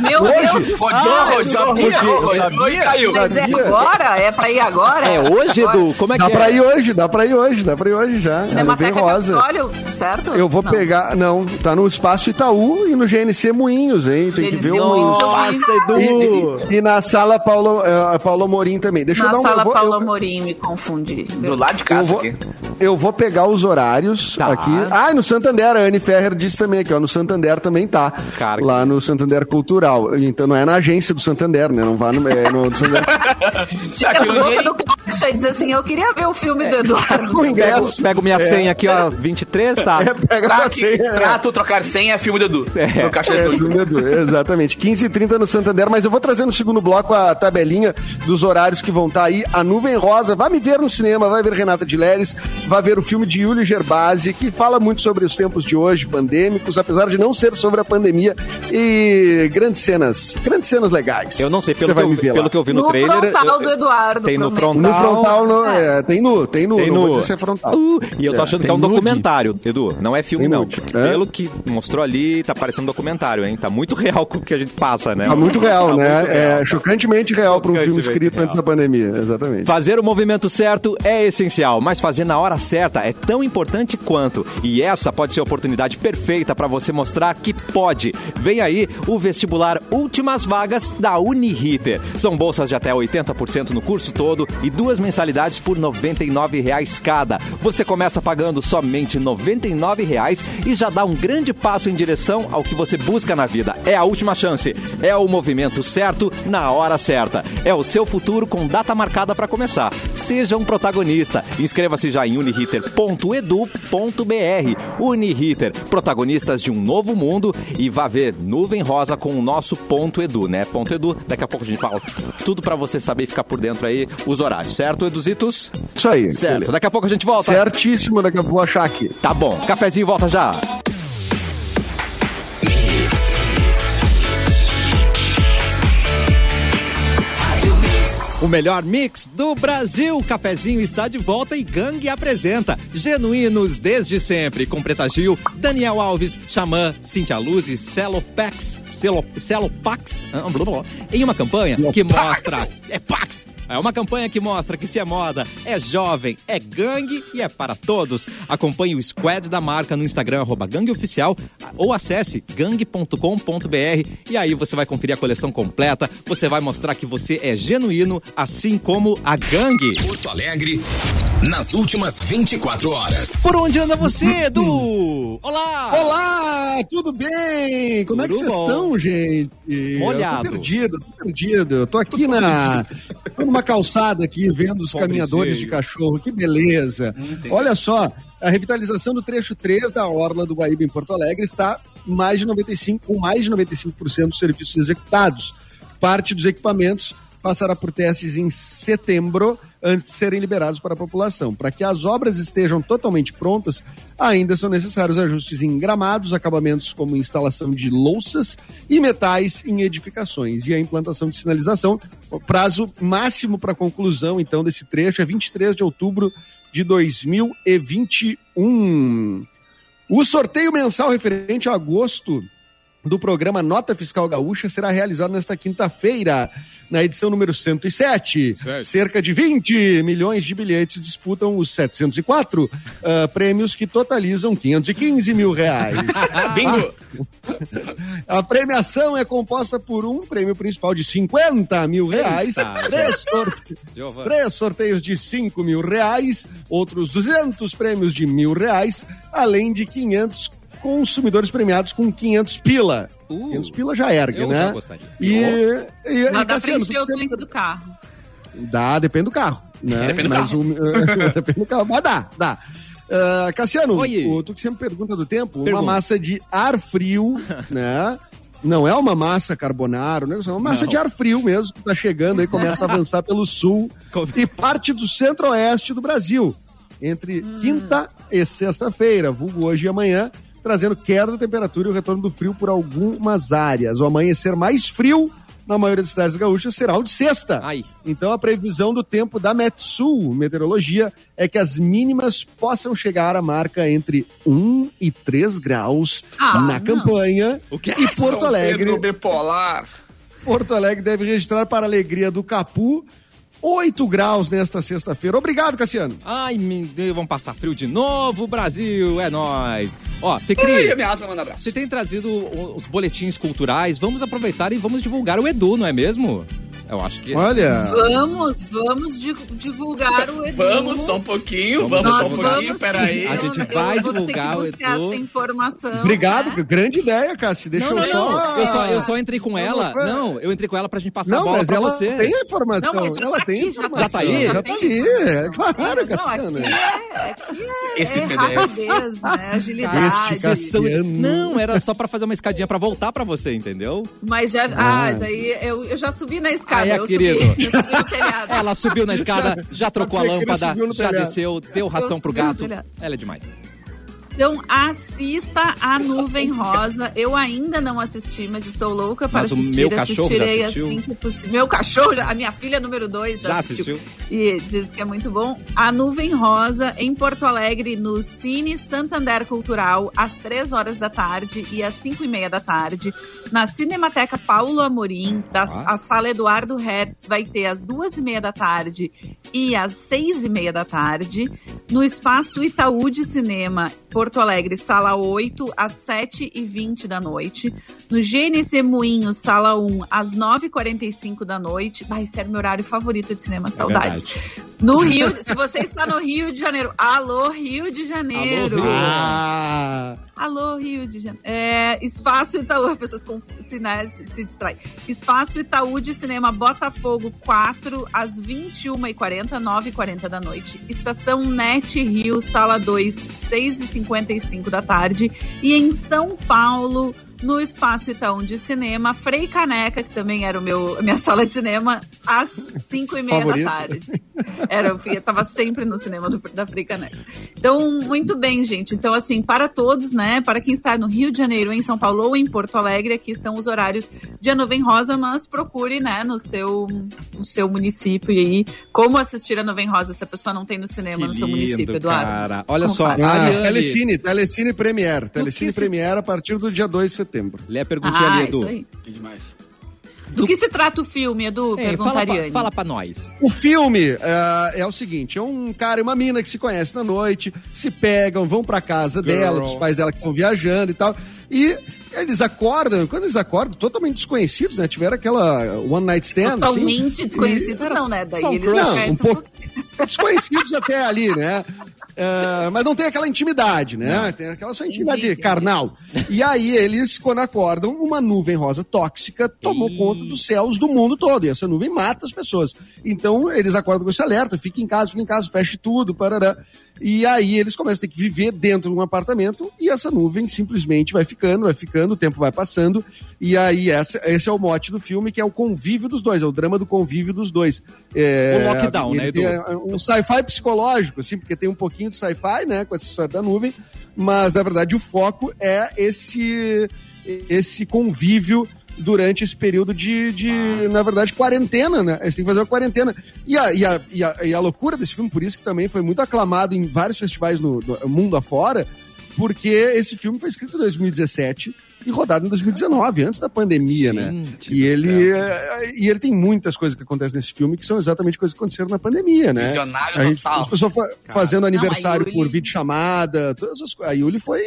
Meu Hoje? Deus do céu! Rodou, sabia. caiu. Mas é agora? É pra ir agora? É hoje? Edu? Como é que Dá é? pra ir hoje, dá pra ir hoje, dá pra ir hoje já. Ela é bem Cinemateca rosa. Capitólio, certo? Eu vou Não. pegar. Não, tá no Espaço Itaú e no GNC Moinhos, hein? Tem que GNC ver o. Moinhos. Nossa, Edu! E, e na sala Paulo, eh, Paulo Morim também. Deixa eu Na dar um sala eu vou, Paulo eu, Amorim, me confundi. Do lado de eu casa vou, aqui. Eu vou pegar os horários Tá. aqui. Ah, e no Santander, a Anne Ferrer disse também aqui, ó. No Santander também tá. Cara, lá no Santander Cultural. Então não é na agência do Santander, né? Não vá no, é no do Santander. *laughs* Na no boca do caixa e diz assim, eu queria ver o filme do Eduardo. Com ingresso. Pego minha senha aqui, ó, 23, tá? *laughs* É, pega Pra, senha. é. pra tu trocar senha é filme do Edu. No caixa É, eletrônico. filme Edu, exatamente. 15h30 no Santander, mas eu vou trazer no segundo bloco a tabelinha dos horários que vão estar aí. A Nuvem Rosa vai me ver no cinema, vai ver Renata de Leres, vai ver o filme de Yuli Gerbasi, que fala muito sobre os tempos de hoje, pandêmicos, apesar de não ser sobre a pandemia. E grandes cenas, grandes cenas legais. Eu não sei, pelo, que vai eu, me ver pelo lá. que eu vi no, No trailer. frontal eu- do Eduardo, Tem no frontal. No frontal, no, é, tem nu, tem nu, Tem não nu. vou dizer se é frontal. Uh, e eu tô achando que é um Tem nude? documentário, Edu. Não é filme, Tem não. É? Pelo que mostrou ali, tá parecendo um documentário, hein? Tá muito real com o que a gente passa, né? Tá muito real, Tá né? muito real. É chocantemente real para um filme escrito real. antes da pandemia, exatamente. Fazer o movimento certo é essencial, mas fazer na hora certa é tão importante quanto. E essa pode ser a oportunidade perfeita para você mostrar que pode. Vem aí o vestibular Últimas Vagas da Uniriter. São bolsas de até 80% no curso todo e duas mensalidades por 99 reais cada. Você começa pagando somente 99 reais e já dá um grande passo em direção ao que você busca na vida. É a última chance. É o movimento certo na hora certa. É o seu futuro com data marcada para começar. Seja um protagonista. Inscreva-se já em uniriter.edu.br. Uniriter, protagonistas de um novo mundo e vá ver Nuvem Rosa com o nosso ponto edu, né? Ponto edu. Daqui a pouco a gente fala tudo para você saber e ficar por dentro aí os horários, certo, Eduzitos? Isso aí. Certo. beleza. Daqui a pouco a gente volta. Certíssimo, daqui a pouco achar aqui. Tá bom. Cafezinho volta já. O melhor mix do Brasil. Cafezinho está de volta e Gangue apresenta Genuínos desde sempre. Com Preta Gil, Daniel Alves, Xamã, Cintia Luz e Celo Pax. Celo, Celo Pax. ah, Em uma campanha que mostra. É Pax! É uma campanha que mostra que se é moda, é jovem, é gangue e é para todos. Acompanhe o squad da marca no Instagram, arroba gangueoficial, ou acesse gangue.com.br e aí você vai conferir a coleção completa, você vai mostrar que você é genuíno, assim como a gangue. Porto Alegre, nas últimas 24 horas. Por onde anda você, Edu? Olá! Olá, tudo bem? Como é que Tudo vocês estão, gente? Molhado. Eu tô perdido, tô perdido. Eu tô aqui na. Tô numa calçada aqui, vendo os caminhadores de cachorro. Que beleza. Olha só, a revitalização do trecho 3 da Orla do Guaíba em Porto Alegre está mais de 95, com mais de 95% dos serviços executados. Parte dos equipamentos passará por testes em setembro antes de serem liberados para a população. Para que as obras estejam totalmente prontas, ainda são necessários ajustes em gramados, acabamentos como instalação de louças e metais em edificações e a implantação de sinalização. O prazo máximo para conclusão, então, desse trecho é 23 de outubro de 2021. O sorteio mensal referente a agosto do programa Nota Fiscal Gaúcha será realizado nesta quinta-feira, na edição número 107. Certo. Cerca de 20 milhões de bilhetes disputam os 704 ah, prêmios que totalizam 515 mil reais. *laughs* Bingo! A premiação é composta por um prêmio principal de 50 mil reais, Eita, três, sorte- três sorteios de 5 mil reais, outros 200 prêmios de mil reais, além de 500 consumidores premiados com 500 pila. Uh, 500 pila já erga, eu né? já gostaria. E, e, e Mas dá pra Cassiano, encher tu o tanque do carro. Dá, depende do carro. Né? Depende do Mas carro. o- *laughs* depende do carro. Mas dá, dá. Ah, Cassiano, Oi. o- tu que sempre pergunta do tempo, Pergunta. uma massa de ar frio, *laughs* né? Não é uma massa carbonara, né? é uma massa Não. de ar frio mesmo, que tá chegando aí, começa a avançar pelo sul *laughs* Como- e parte do centro-oeste do Brasil. Entre quinta e sexta-feira, vulgo hoje e amanhã, trazendo queda da temperatura e o retorno do frio por algumas áreas. O amanhecer mais frio na maioria das cidades gaúchas será o de sexta. Ai. Então a previsão do tempo da Metsul Meteorologia é que as mínimas possam chegar à marca entre 1 e 3 graus Ah, na não. campanha. O quê? E Porto São Alegre, Pedro bipolar. Porto Alegre deve registrar para a alegria do Capu 8 graus nesta sexta-feira. Obrigado, Cassiano. Ai, meu Deus, vamos passar frio de novo, Brasil, é nóis. Ó, Fê Ai, Cris, a minha asma manda abraço. você tem trazido os boletins culturais, vamos aproveitar e vamos divulgar o Edu, não é mesmo? Eu acho que... Olha, Vamos, vamos di- divulgar o Edu. Vamos só um pouquinho, vamos, Nós só um pouquinho, peraí. A gente Eu- vai eu vou ter que divulgar o Edu. essa informação. obrigado. né? Grande ideia, Cassi. Deixa Não, não, eu só... não. Eu só, eu só entrei com ela. Não, eu entrei com ela pra gente passar a Não, bola mas pra ela você. tem a informação. Não, mas ela tá tem aqui, tá informação. Já tá aí? Já tá ali. É claro, Não, Cassiano. aqui é, aqui é, Esse é rapidez, né? *laughs* Agilidade. Este Cassiano. Não, era só pra fazer uma escadinha pra voltar pra você, entendeu? Mas já. Ah, daí eu, eu já subi na escada. Ah, é, eu querido. subi, eu subi no telhado. Ela subiu na escada, já trocou a lâmpada, já telhado. desceu, deu ração Eu pro gato. Ela é demais. Então assista a Nuvem Rosa. Eu ainda não assisti, mas estou louca para Mas assistir. Assistirei assim que possível. Meu cachorro, a minha filha número 2 já, Já assistiu. assistiu? E diz que é muito bom. A Nuvem Rosa em Porto Alegre, no Cine Santander Cultural, às 3 horas da tarde e às 5 e meia da tarde. Na Cinemateca Paulo Amorim, da, Ah. a sala Eduardo Hertz vai ter às duas e meia da tarde e às seis e meia da tarde. No Espaço Itaú de Cinema, Porto Alegre, sala 8, às 7 e 20 da noite. No GNC Moinho, sala 1, às 9h45 da noite. Vai, esse era meu horário favorito de cinema, saudades. no Rio, se você está no Rio de Janeiro, alô Rio de Janeiro. Alô, Rio. Ah, Alô, Rio de Janeiro. É, Espaço Itaú, as pessoas com, se, né, se, distraem. Espaço Itaú de Cinema Botafogo 4, às 21h40, 9h40 da noite. Estação Net Rio, sala 2, 6h55 da tarde. E em São Paulo, no Espaço Itaú de Cinema, Frei Caneca, que também era o meu, minha *laughs* sala de cinema, às 5 e meia da Favorita. tarde. Era, eu fui- eu tava sempre no cinema do, da Frei Caneca. Então, muito bem, gente. Então, assim, para todos, né? Para quem está no Rio de Janeiro, em São Paulo ou em Porto Alegre, aqui estão os horários de A Nuvem Rosa, mas procure, né, no seu, no seu município e aí, como assistir a Nuvem Rosa se a pessoa não tem no cinema Que no seu lindo, município, Eduardo? cara. Olha Como só? Ah, Ariane. Telecine, Telecine Premiere. Telecine Premiere a partir do dia 2 de setembro. Lê a perguntinha Ah, ali, Edu. isso aí. Que demais. Do que se trata o filme, Edu? Ei, Pergunta a fala, pra, Ariane. fala pra nós. O filme é, é o seguinte: é um cara e uma mina que se conhecem na noite, se pegam, vão pra casa dela, dos pais dela que estão viajando e tal. E eles acordam, quando eles acordam, totalmente desconhecidos, né? Tiveram aquela one night stand. Totalmente assim, desconhecidos, e- não, né? Daí São eles conhecem um pouco pouquinho. desconhecidos até ali, né? É, mas não tem aquela intimidade, né? Tem aquela só intimidade Entendi, carnal. E aí eles, quando acordam, uma nuvem rosa tóxica tomou conta dos céus do mundo todo. E essa nuvem mata as pessoas. Então eles acordam com esse alerta: fique em casa, fique em casa, feche tudo, parará. E aí eles começam a ter que viver dentro de um apartamento e essa nuvem simplesmente vai ficando, vai ficando, o tempo vai passando. E aí essa, esse é o mote do filme, que é o convívio dos dois, é o drama do convívio dos dois. É, O lockdown, né, Edu? um sci-fi psicológico, assim, porque tem um pouquinho de sci-fi, né, com essa história da nuvem, mas na verdade o foco é esse esse convívio durante esse período de, de na verdade, quarentena, né? Eles têm que fazer uma quarentena. E a, e, a, e, a, e a loucura desse filme, por isso que também foi muito aclamado em vários festivais no, no mundo afora, porque esse filme foi escrito em 2017 e rodado em 2019, antes da pandemia, né? Gente E do ele, é, e ele tem muitas coisas que acontecem nesse filme que são exatamente coisas que aconteceram na pandemia, né? Visionário A gente, total. as pessoas fa- fazendo aniversário a Yuli- por videochamada, todas essas coisas. A Yuli foi.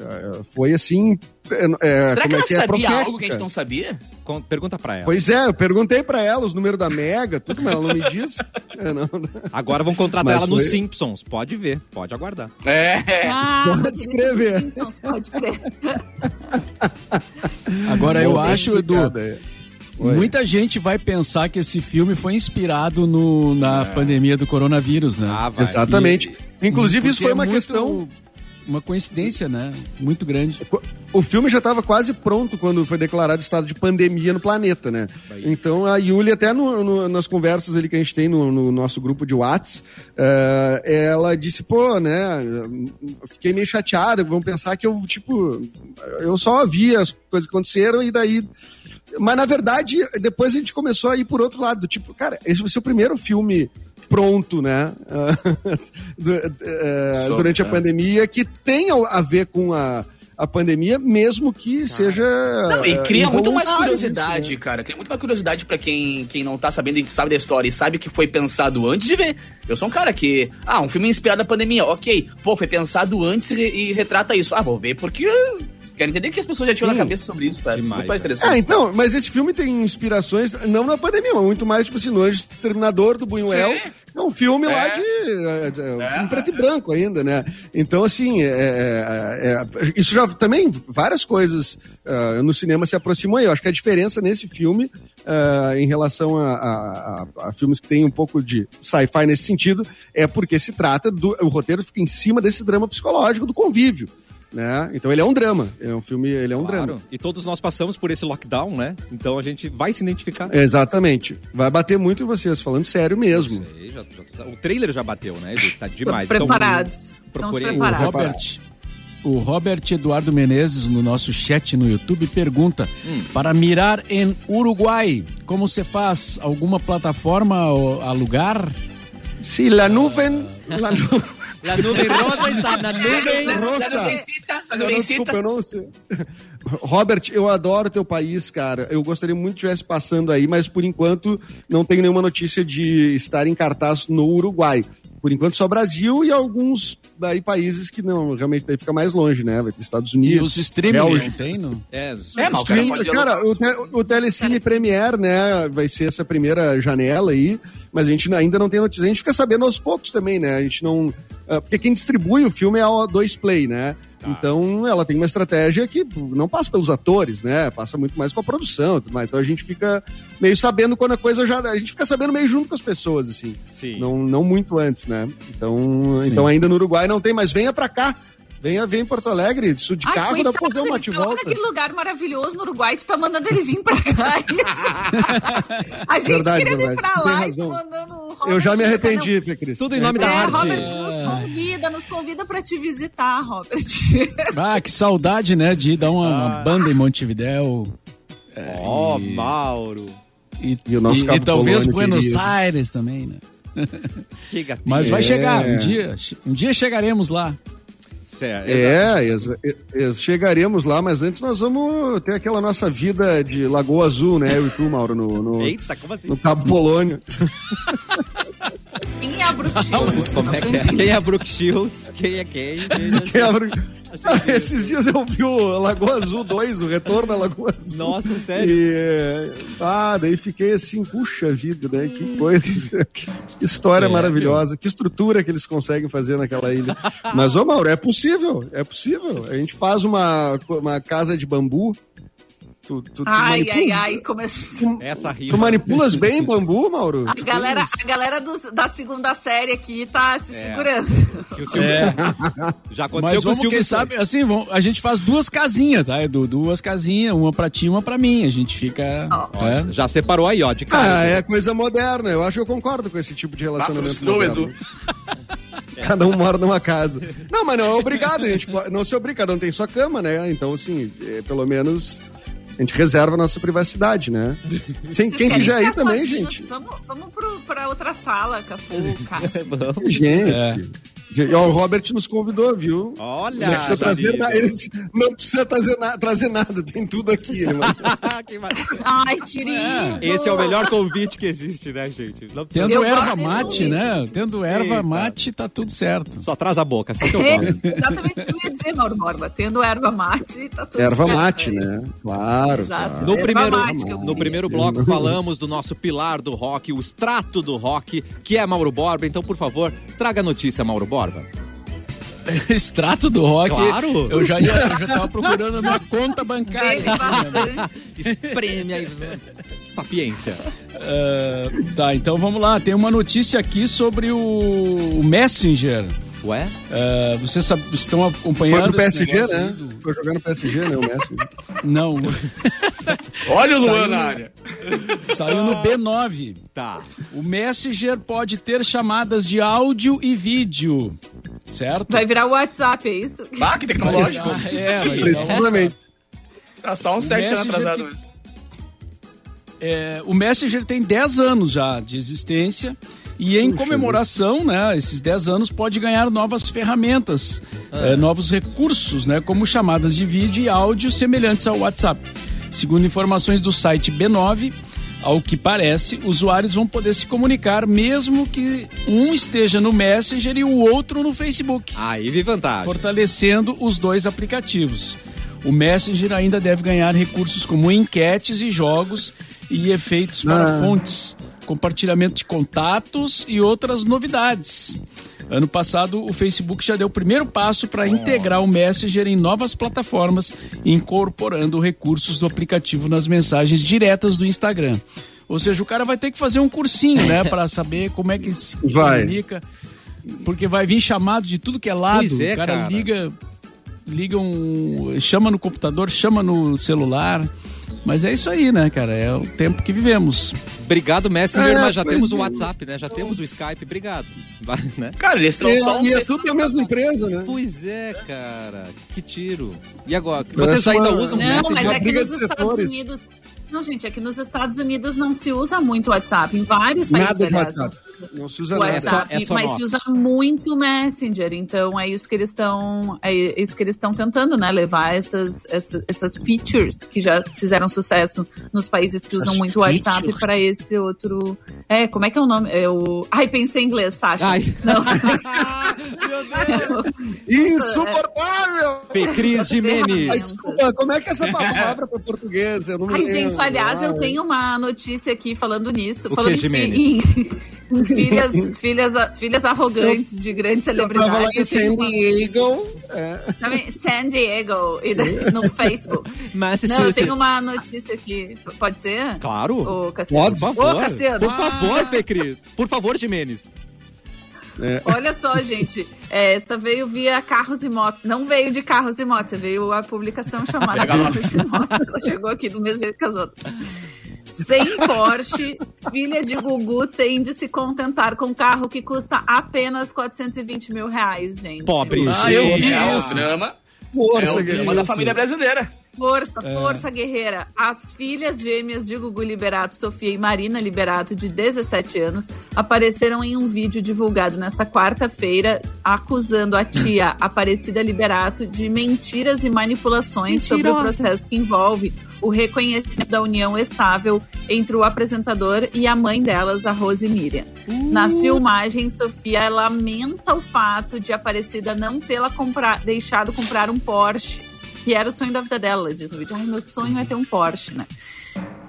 É, Foi assim. é, é, Será que como é ela que é? sabia Profética. algo que a gente não sabia? Con- Pergunta pra ela. Pois é, eu perguntei pra ela os números da Mega, tudo, mas ela não me disse. É, não. Agora vão contratar Mas ela nos foi- Simpsons. Pode ver, pode aguardar. É. Ah, Pode escrever. Simpsons, pode crer. *laughs* Agora eu Bom, bem acho, Edu, é. Oi. muita gente vai pensar que esse filme foi inspirado no, na pandemia do coronavírus, né? Ah, vai. Exatamente. Inclusive, isso foi é uma muito- questão. Uma coincidência, né? Muito grande. O filme já estava quase pronto quando foi declarado estado de pandemia no planeta, né? Então a Yuli, até no- no- nas conversas ali que a gente tem no, no nosso grupo de Whats, eh, ela disse, pô, né? Fiquei meio chateada, vão pensar que eu, tipo, eu só vi as coisas que aconteceram e daí. Mas na verdade, depois a gente começou a ir por outro lado, do tipo, cara, esse vai ser o primeiro filme pronto, né? *laughs* Eh, durante a né? pandemia, que tem a ver com a, a pandemia, mesmo que seja. Não, e eh, cria muito mais curiosidade, isso, né? cara. Cria muito mais curiosidade pra quem, quem não tá sabendo e que sabe da história e sabe que foi pensado antes de ver. Eu sou um cara que. Ah, um filme inspirado na pandemia, ok. Pô, foi pensado antes e, e retrata isso. Ah, vou ver porque. Eu Quero entender o que as pessoas já tinham Sim. na cabeça sobre isso, sabe? Demais, muito mais né? interessante. Ah, então, mas esse filme tem inspirações, não na pandemia, mas muito mais, tipo assim, no Anjo Exterminador do Buñuel. Sim. É um filme lá É. de. É, é um É. filme preto e branco ainda, né? Então, assim, é, é, é, isso já também, várias coisas ah, no cinema se aproximam aí. Eu acho que a diferença nesse filme, ah, em relação a, a- a- a filmes que têm um pouco de sci-fi nesse sentido, é porque se trata do. O roteiro fica em cima desse drama psicológico do convívio. Né? Então ele é um drama. É um filme, ele é um drama. Claro. E todos nós passamos por esse lockdown, né? Então a gente vai se identificar. Exatamente. Vai bater muito em vocês, falando sério mesmo. Sei, já- já- o trailer já bateu, né, Edu? Tá demais. Então, preparados. Estamos procurei- O preparados. Robert, o Robert Eduardo Menezes, no nosso chat no YouTube, pergunta: para mirar em Uruguai, como se faz? Alguma plataforma ou alugar? Se la nuvem. La *laughs* nuvem. La nuvem rosa está na nuvem. Rosa. Desculpa, eu não sei. Robert, eu adoro teu país, cara. Eu gostaria muito que estivesse passando aí, mas por enquanto não tenho nenhuma notícia de estar em cartaz no Uruguai. Por enquanto só Brasil e alguns aí, países que não, realmente daí fica mais longe, né? Vai ter Estados E Unidos. os streaming não Bélgica. tem? Não? É, É, mas o cara cara, o, te- o Telecine Premiere, né, vai ser essa primeira janela aí, mas a gente ainda não tem notícia. A gente fica sabendo aos poucos também, né? A gente não. ah, Porque quem distribui o filme é a O2 Play, né? Então ela tem uma estratégia que não passa pelos atores, né? Passa muito mais com a produção e tudo mais. Então a gente fica meio sabendo quando a coisa já. A gente fica sabendo meio junto com as pessoas, assim. Sim. Não, não muito antes, né? Então, então ainda no Uruguai não tem, mas venha pra cá. Venha, vem em Porto Alegre, de de Ai, carro dá pra fazer uma tava bate-volta. naquele lugar maravilhoso no Uruguai, tu tá mandando ele vir pra cá, *laughs* isso. A gente Verdade, vir verdade. pra Tem lá e razão. tu mandando o Robert Eu já me pra arrependi, Fê Cris. Tudo em nome não. da É, arte. Robert, nos convida, nos convida pra te visitar, Robert. *laughs* Ah, que saudade, né? De dar uma, uma banda em Montevidéu. Ó, Mauro. E, E o nosso e, e talvez Polônio Buenos querido. Aires também, né? Que. Mas vai É. chegar, um dia, um dia chegaremos lá. Certo. É, e- chegaremos lá, mas antes nós vamos ter aquela nossa vida de Lagoa Azul, né? Eu e tu, Mauro, no, no, Eita, como assim? no Cabo Polônio. Quem é a Brooke Shields? Como é que é? Quem é Brooke Shields? Quem é quem? Que abre- *laughs* Esses dias eu vi o Lagoa Azul 2, o retorno da Lagoa Azul. Nossa, sério? E, é, ah, daí fiquei assim, puxa vida, né? Que coisa, que história É, maravilhosa, que estrutura que eles conseguem fazer naquela ilha. Mas, ô Mauro, é possível, é possível. A gente faz uma, uma casa de bambu. Tu, tu, tu Ai, ai, manipulas- ai, começou. Essa rima. Tu manipulas bem bambu, Mauro? A galera, a galera dos- da segunda série aqui tá se É. segurando. Que o Silvio... *laughs* Já aconteceu Mas com o quem sabe, assim, vamos- a gente faz duas casinhas, tá, Edu? Duas casinhas, uma pra ti, uma pra mim. A gente fica. Ó, é. Já separou aí, ó, de Ah, cara. é coisa moderna. Eu acho que eu concordo com esse tipo de relacionamento frustrou, moderno. Edu. *laughs* Cada um mora numa casa. Não, mas não é obrigado, a gente não se obriga, cada um tem sua cama, né? Então, assim, é, pelo menos a gente reserva a nossa privacidade, né? *laughs* Sem, quem quiser ir também, sozinhos? gente. Vamos, vamos pro, pra outra sala, Capu, *laughs* Cássio. Gente. É. Gente, ó, o Robert nos convidou, viu? Olha, Não precisa trazer, na- ele não precisa trazer, na- trazer nada, tem tudo aqui. *laughs* Que Ai, querido. Esse é o melhor convite que existe, né, gente? Não precisa- Tendo erva mate, né? Tendo erva Eita. mate, tá tudo certo. Só traz a boca, assim que eu É, *laughs* gosto. exatamente o que eu ia dizer, Mauro Borba. Tendo erva mate, tá tudo Erva certo. mate, né? Claro. Exato. claro. No Erva primeiro, mate no primeiro bloco falamos do nosso pilar do rock, o extrato do rock, que é Mauro Borba. Então, por favor, traga a notícia, Mauro Borba. *laughs* Extrato do rock. Claro. Eu já, ia, eu já tava *laughs* procurando a minha conta bancária. Espreme aí. Sapiência. Ah, tá, então vamos lá. Tem uma notícia aqui sobre o, o Messenger. Ué? Ah, vocês sab- estão Foi acompanhando. pro esse PSG, né? Foi jogar no PSG, né? O Messi. Não, *laughs* Olha o Luan Saiu- na área. saiu no B9. Tá. O Messenger pode ter chamadas de áudio e vídeo. Certo? Vai virar o WhatsApp, é isso? Ah, que tecnológico. Ah, é, vai virar um- Precisamente. Tá só uns sete anos Messenger atrasado. que- É, o Messenger tem 10 anos já de existência e em comemoração, né, esses 10 anos pode ganhar novas ferramentas, é, novos recursos, né, como chamadas de vídeo e áudio semelhantes ao WhatsApp. Segundo informações do site B9, ao que parece, usuários vão poder se comunicar mesmo que um esteja no Messenger e o outro no Facebook Aí vi vantagem. fortalecendo os dois aplicativos. O Messenger ainda deve ganhar recursos como enquetes e jogos e efeitos para Ah. fontes, compartilhamento de contatos e outras novidades. Ano passado, o Facebook já deu o primeiro passo para integrar o Messenger em novas plataformas, incorporando recursos do aplicativo nas mensagens diretas do Instagram. Ou seja, o cara vai ter que fazer um cursinho, né, para *laughs* saber como é que se Vai. comunica, porque vai vir chamado de tudo que é lado. Pois é, o cara, cara. liga, liga um, chama no computador, chama no celular. Mas é isso aí, né, cara? É o tempo que vivemos. Obrigado, Messenger, É, mas já temos o é. WhatsApp, né? Já temos o Skype. Obrigado. Né? Cara, eles estão só um E, é tudo da mesma empresa, né? Pois é, cara. Que tiro. E agora? Vocês ainda usam Não, Messenger? mas uma é que nos Estados. Unidos. Não, gente, é que nos Estados Unidos não se usa muito WhatsApp. Em vários países. Nada de aliás, WhatsApp. Não se usa o nada. WhatsApp, É só- é só mas nosso. se usa muito Messenger, então é isso que eles estão, é isso que eles estão tentando, né, levar essas, essas, essas features que já fizeram sucesso nos países que Essas usam muito WhatsApp features. para esse outro, é, como é que é o nome? É o, ai, pensei em inglês, Sasha. Ai. Não. *laughs* Meu Deus. *laughs* Insuportável! Cris Jimenez. Ai, desculpa, como é que é essa palavra para português? Eu não me Ai, lembro. gente, aliás, eu tenho uma notícia aqui falando nisso, O falando que, em, em, *laughs* em filhas, filhas, filhas arrogantes de grandes Eu tava lá celebridades. em Eu tenho San Diego. É. Também, San Diego, e *laughs* no Facebook. Não, eu tenho uma notícia aqui. Pode ser? Claro. Ô, Cassiano. Pode. Por favor. Ô, Cassiano. Por favor, Fê Cris. Por favor, Jimenez. Olha só, gente. é, Essa veio via carros e motos. Não veio de carros e motos. Veio a publicação chamada. Carros e Motos. Ela chegou aqui do mesmo jeito que as outras. Sem Porsche, filha de Gugu tem de se contentar com um carro que custa apenas 420 mil reais, gente. Pobre. Ah, eu vi É o isso. drama. Força, É o drama da família brasileira. Força, força, guerreira. As filhas gêmeas de Gugu Liberato, Sofia e Marina Liberato, de 17 anos, apareceram em um vídeo divulgado nesta quarta-feira, acusando a tia *coughs* Aparecida Liberato de mentiras e manipulações sobre o Mentirosa. processo que envolve o reconhecimento da união estável entre o apresentador e a mãe delas, a Rose Miriam. Nas filmagens, Sofia lamenta o fato de Aparecida não tê-la compra- deixado comprar um Porsche que era o sonho da vida dela, ela diz no vídeo. Ai, meu sonho é ter um Porsche, né?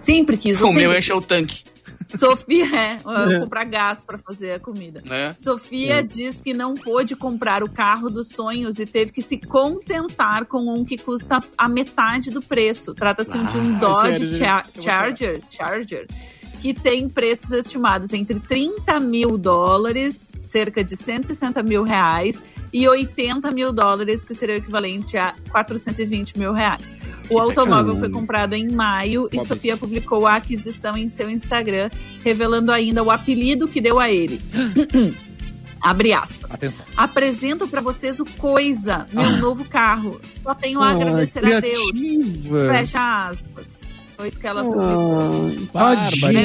Sempre quis. O meu sempre encheu o tanque. Sofia, é, uh, comprar gás pra fazer a comida. É. Sofia diz que não pôde comprar o carro dos sonhos e teve que se contentar com um que custa a metade do preço. Trata-se de um Dodge sério, gente? Cha- Eu vou Charger, Charger, que tem preços estimados entre 30 mil dólares, cerca de 160 mil reais, e 80 mil dólares, que seria o equivalente a 420 mil reais. O automóvel foi comprado em maio e Sofia publicou a aquisição em seu Instagram, revelando ainda o apelido que deu a ele. *coughs* Abre aspas. Atenção. Apresento pra vocês o Coisa, meu novo carro. Só tenho a agradecer a Deus. Fecha aspas. Foi isso que ela publicou. Ah, tadinha.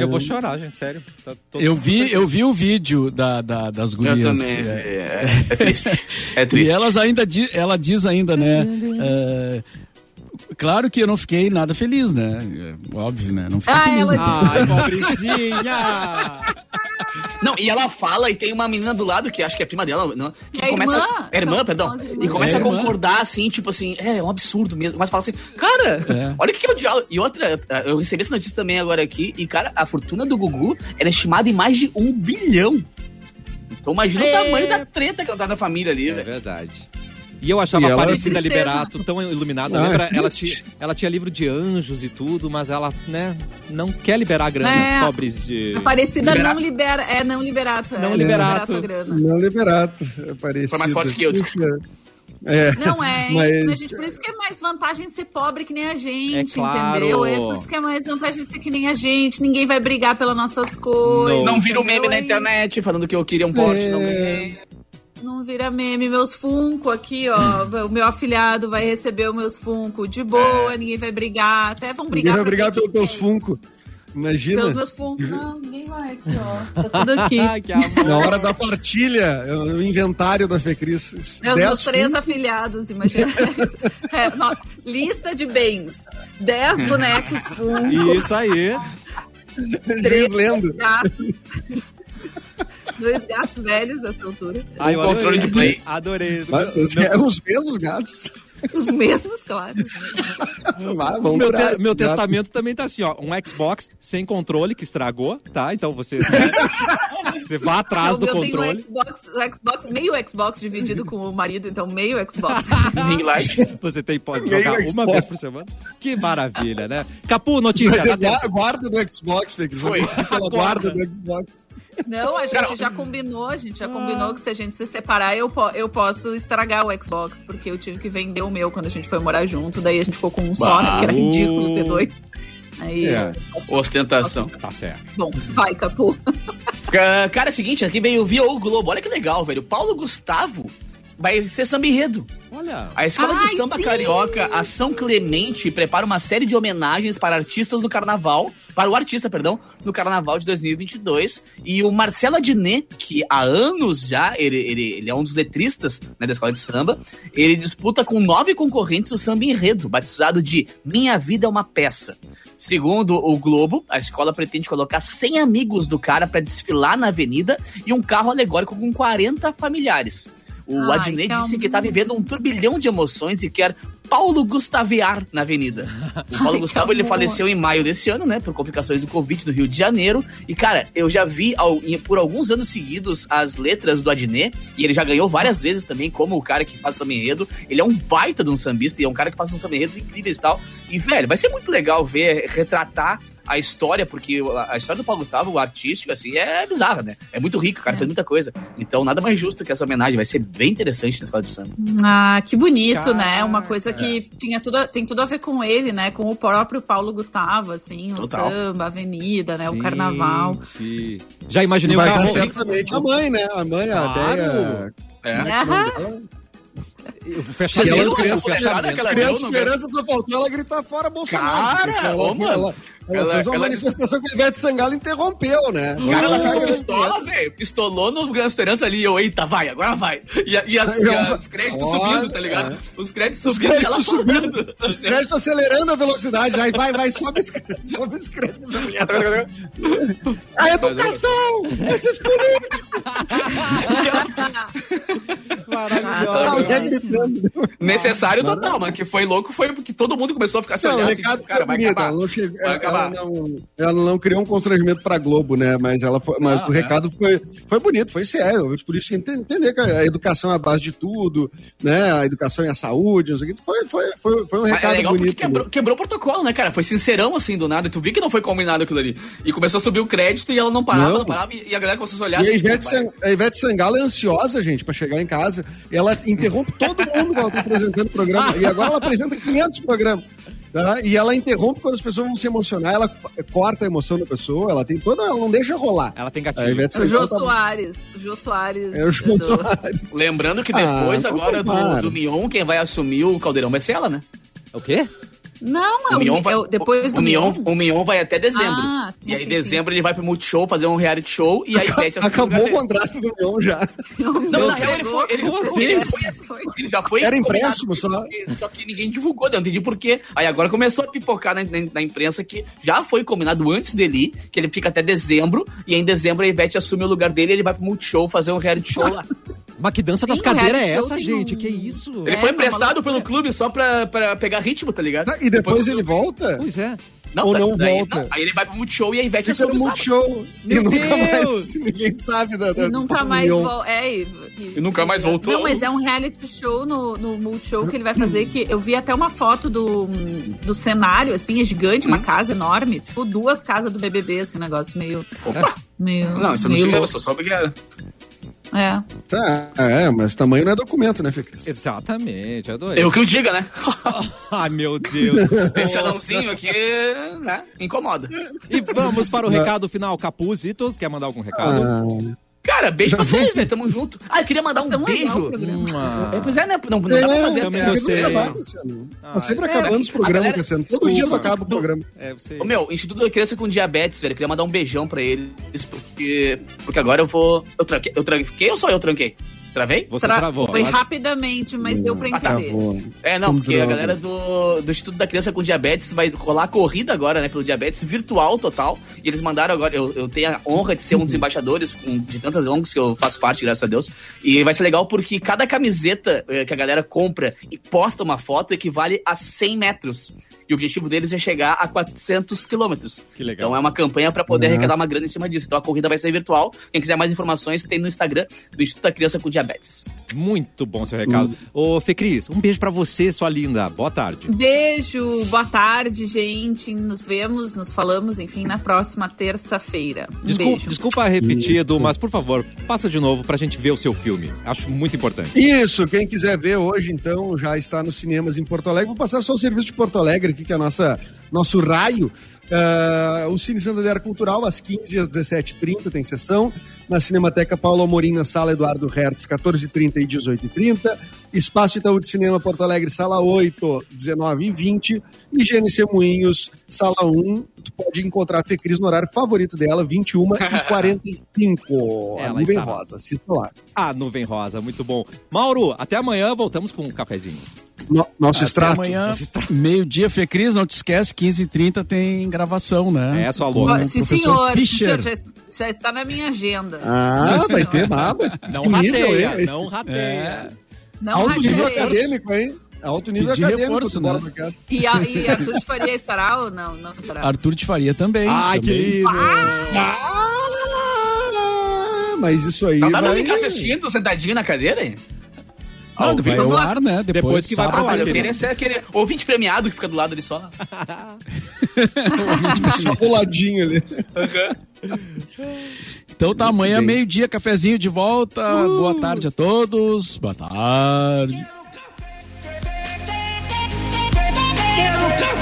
Eu vou chorar, gente, sério. Tá todo- Eu vi, eu vi o vídeo da, da- das Eu gurias. também. É. É, é triste. *laughs* É E triste. elas ainda di- ela diz ainda, né? é, claro que eu não fiquei nada feliz, né? É, Óbvio, né? Não fiquei Ah, feliz. ela né? Ai, pobrezinha! *laughs* Não, e ela fala e tem uma menina do lado que acho que é prima dela, não, que É começa. irmã. É irmã, São- perdão. são. E começa É a irmã. concordar assim, tipo assim, é, é um absurdo mesmo. Mas fala assim, cara, É. olha o que é o diálogo. E outra, eu recebi essa notícia também agora aqui, e cara, a fortuna do Gugu era estimada em mais de um bilhão. Então imagina É. o tamanho da treta que ela tá na família ali, É velho. verdade. E eu achava E ela- a Aparecida. Liberato tão iluminada. Ah, Lembra? Ela triste. tinha, ela tinha livro de anjos e tudo, mas ela, né, não quer liberar a grana. É. Pobres de. Aparecida Liberato. não libera. É, não liberato. Não é, liberato. Não liberato. É parecido. Foi mais forte que eu, desculpa. Puxa. É. Não é, *laughs* Mas- isso, né, gente? Por isso que é mais vantagem ser pobre que nem a gente, É claro. entendeu? É por isso que é mais vantagem ser que nem a gente. Ninguém vai brigar pelas nossas coisas. Não vira o meme na Aí internet falando que eu queria um Porsche, não ganhei. Não vira meme. Meus Funko aqui, ó. o meu afilhado vai receber os meus Funko de boa, ninguém vai brigar. Até vão Ninguém brigar. vai pra brigar pelos teus. Funko. Imagina. Pelos meus Funko. Não, ninguém vai aqui, ó. Tá tudo *laughs* aqui. Na hora da partilha, o inventário da Fecris. É os dez meus três Funko, afilhados, imagina. *laughs* É, lista de bens. Dez bonecos Funko. Isso aí. Juiz lendo. *laughs* Dois gatos velhos dessa altura. Ai, eu Um controle adorei. de play. Adorei. Mas, Meu- é os mesmos gatos. Os mesmos, claro. *laughs* Vai, vamos meu, te- meu testamento também tá assim, ó. Um Xbox sem controle que estragou, tá? Então você. *laughs* você vá atrás do meu tem um controle. Xbox, o Xbox, meio Xbox dividido com o marido, então meio Xbox. Ring. Você tem, pode Meio jogar uma Xbox. vez por semana. Que maravilha, né? Capu, notícia. Vai ter dá tempo. gua- guarda do Xbox. Vou Foi. pela guarda do Xbox. Não, a gente Cara, já combinou, a gente já combinou que se a gente se separar, eu, po- eu posso estragar o Xbox, porque eu tive que vender o meu quando a gente foi morar junto, daí a gente ficou com um só, né? Porque era ridículo ter dois. Aí, É. posso- Ostentação. Tá certo. Bom, vai, Capu. Ca- Cara, é o seguinte, aqui veio via o Globo. Olha que legal, velho. Paulo Gustavo vai ser samba enredo. Olha. A escola Ai, de samba sim! carioca, a São Clemente, prepara uma série de homenagens para artistas do carnaval, para o artista, perdão, no carnaval de 2022. E o Marcelo Adnet, que há anos já, ele, ele, ele é um dos letristas né, da escola de samba, ele disputa com nove concorrentes o samba enredo, batizado de Minha Vida é uma Peça. Segundo o Globo, a escola pretende colocar 100 amigos do cara para desfilar na avenida e um carro alegórico com 40 familiares. O Ai, Adnet que disse que tá vivendo um turbilhão de emoções e quer Paulo Gustavear na avenida. O *laughs* Paulo Ai, Gustavo ele faleceu em maio desse ano, né, por complicações do Covid no Rio de Janeiro. E cara, eu já vi ao- por alguns anos seguidos as letras do Adnet e ele já ganhou várias vezes também como o cara que faz samba enredo. Ele é um baita de um sambista e é um cara que faz um samba enredo incríveis e tal. E velho, vai ser muito legal ver retratar a história, porque a história do Paulo Gustavo, o artístico, assim, é bizarra, né? É muito rico, o cara fez muita coisa. Então, nada mais justo que essa homenagem. Vai ser bem interessante na escola de samba. Ah, que bonito, Cara, né? Uma coisa que tinha tudo, a- tem tudo a ver com ele, né? Com o próprio Paulo Gustavo, assim, Total. o samba, a avenida, né? Sim, o carnaval. sim. Já imaginei o Vai carro. certamente a mãe, né? A mãe, a Claro. Deia. É. Aham. *laughs* Fechar ela criança- Criança deu no Esperança só faltou ela gritar fora Bolsonaro. Cara, ela, ô, ela, ela Ela- fez uma ela- manifestação que a Ivete Sangalo interrompeu, né? Cara, ela ficou pistola, velho. Pistolou no Grande Esperança ali. Eu, eita, vai, agora vai. E, e as, as créditos Olha, subindo, tá ligado? é. Os créditos Os subindo ela créditos subindo, falando. os créditos acelerando a velocidade. Aí vai, vai, sobe os créditos, sobe os créditos. a educação! Esses políticos! Maravilhoso. Gritando. Necessário total, mano. Que foi louco, foi porque todo mundo começou a ficar se o olhando assim, cara, vai bonito. Acabar. Ela não, ela, não, criou um constrangimento pra Globo, né? Mas, ela foi, mas Ah, o é. recado foi, foi bonito, foi sério. Os políticos têm que entender que a educação é a base de tudo, né? A educação e a saúde, não sei o que. Foi, foi, foi, foi um Mas recado é legal porque bonito. quebrou, quebrou o protocolo, né, cara? Foi sincerão assim do nada. Tu viu que não foi combinado aquilo ali. E começou a subir o crédito e ela não parava, Não. não, parava. E a galera começou a olhar E a assim, Ivete, Sang- a Ivete Sangalo é ansiosa, gente, pra chegar em casa. Ela interrompe todo mundo quando ela tá apresentando o programa. E agora ela apresenta 500 programas. Tá? E ela interrompe quando as pessoas vão se emocionar. Ela corta a emoção da pessoa. Ela tem toda. Ela não deixa rolar. Ela tem gatilho. Ivete O Jô tá- Soares. O Jô Soares. É o João do- Soares. Lembrando que Ah, depois então agora do, do Mion, quem vai assumir o caldeirão vai ser ela, né? O quê? Não, é O o, Mion vai, é o- depois o, do o Mion, Mion. o Mion vai até dezembro. Ah, sim, e aí, sim, dezembro, ele vai pro Multishow fazer um reality show e a Ivete assume Acabou o dele. contrato do Mion já. Não, na real, ele foi. Ele, ele assim? foi- ele já foi. Era empréstimo só. Só que, ninguém divulgou, né? não entendi por quê. Aí agora começou a pipocar na, na- na imprensa que já foi combinado antes dele ir, que ele fica até dezembro, e aí em dezembro a Ivete assume o lugar dele e ele vai pro Multishow fazer um reality show lá. *laughs* Mas que dança das Sim, cadeiras é essa, gente? um- Que isso? Ele É, foi emprestado loucura. pelo clube só pra, pra pegar ritmo, tá ligado? Tá, E depois ele volta? Pois é. Ou da- não daí- volta? aí ele vai pro Multishow e a Ivete Fica no assume o sábado. Multishow. E Meu nunca Deus! mais. *laughs* Ninguém sabe da. da E nunca mais voltou. É, e, E nunca mais voltou. Não, mas é um reality show no, no Multishow que ele vai fazer. que Eu vi até uma foto do, do cenário, assim, é gigante, Hum? uma casa enorme. Tipo, duas casas do BBB, assim, um negócio meio. Opa! meio Não, isso eu não meio eu louco. só soube que era. É. Tá, é, mas tamanho não é documento, né, Fê Cris? Exatamente, adorei. Eu que o diga, né? *laughs* Ai, meu Deus. Esse anãozinho aqui, né? Incomoda. e vamos para o recado final. Capuzitos, quer mandar algum recado? Ah, Cara, beijo pra vocês, velho. Tamo junto. Ah, eu queria mandar um Tão legal o beijo. programa. É, pois é, né? Não, não dá pra fazer. também gostei. Não acabar, Cassiano. Tá sempre é, acabando os a programas, galera- Cassiano. Todo dia tu acaba o programa. É, você. Ô, meu, Instituto da Criança com Diabetes, velho. eu Queria mandar um beijão pra eles, porque, porque agora eu vou. Eu tranquei, eu tranquei ou só eu tranquei? Travei? Você Tra- travou. Foi Mas- rapidamente, mas deu pra Ah, tá. entender. Travou. É, não, porque a Droga. galera do, do Instituto da Criança com Diabetes vai rolar corrida agora, né, pelo diabetes virtual total. E eles mandaram agora, eu, eu tenho a honra de ser um dos embaixadores um, de tantas ONGs que eu faço parte, graças a Deus. E vai ser legal porque cada camiseta eh, que a galera compra e posta uma foto equivale a 100 metros. E o objetivo deles é chegar a 400 quilômetros. Que legal. Então é uma campanha para poder Uhum. arrecadar uma grana em cima disso. Então a corrida vai ser virtual. Quem quiser mais informações, tem no Instagram do Instituto da Criança com Diabetes. Muito bom seu recado. Ô, Fê Cris, um beijo pra você, sua linda. Boa tarde. Beijo, boa tarde, gente. Nos vemos, nos falamos, enfim, na próxima terça-feira. Um Desculpa, beijo. desculpa repetido, mas por favor, passa de novo pra gente ver o seu filme. Acho muito importante. Isso, quem quiser ver hoje, então, já está nos cinemas em Porto Alegre. Vou passar só o serviço de Porto Alegre aqui, que é a nossa, nosso raio. Ah, o Cine Santander Cultural, às 15 e às 17h30 tem sessão. Na Cinemateca Paulo Amorim, na Sala Eduardo Hertz, 14h30 e 18h30. Espaço Itaú de Cinema Porto Alegre, Sala 8, 19h20. E GNC Moinhos, Sala 1. Tu pode encontrar a Fê Cris no horário favorito dela, 21h45. *laughs* Ela a Nuvem está. Rosa, assista lá. Ah, nuvem rosa, muito bom. Mauro, até amanhã, voltamos com um cafezinho. No- nosso Até extrato. amanhã, meio-dia, Fê Cris, não te esquece, 15h30 tem gravação, né? É, sua louca. o Sim, professor senhor, sim, Fischer. senhor, já, já está na minha agenda. Ah, vai senhor. ter baba. Não nível, rateia, não rateia. Não Alto nível acadêmico, hein? Alto nível Pedir acadêmico. reforço, né? E, a, e Arthur de Faria estará ou não? Não estará. Arthur de Faria também. Ai, que lindo. Ah, mas isso aí Não dá pra vai... ficar assistindo sentadinho na cadeira, hein? Não, vai ao ar, né? Depois, Depois que vai pro ar. Ah, eu querido. queria ser aquele ouvinte premiado que fica do lado ali só. *laughs* Só do ladinho ali. *laughs* Então tá, amanhã, meio-dia, cafezinho de volta. Uh! Boa tarde a todos. Boa tarde. Quero café, quero café.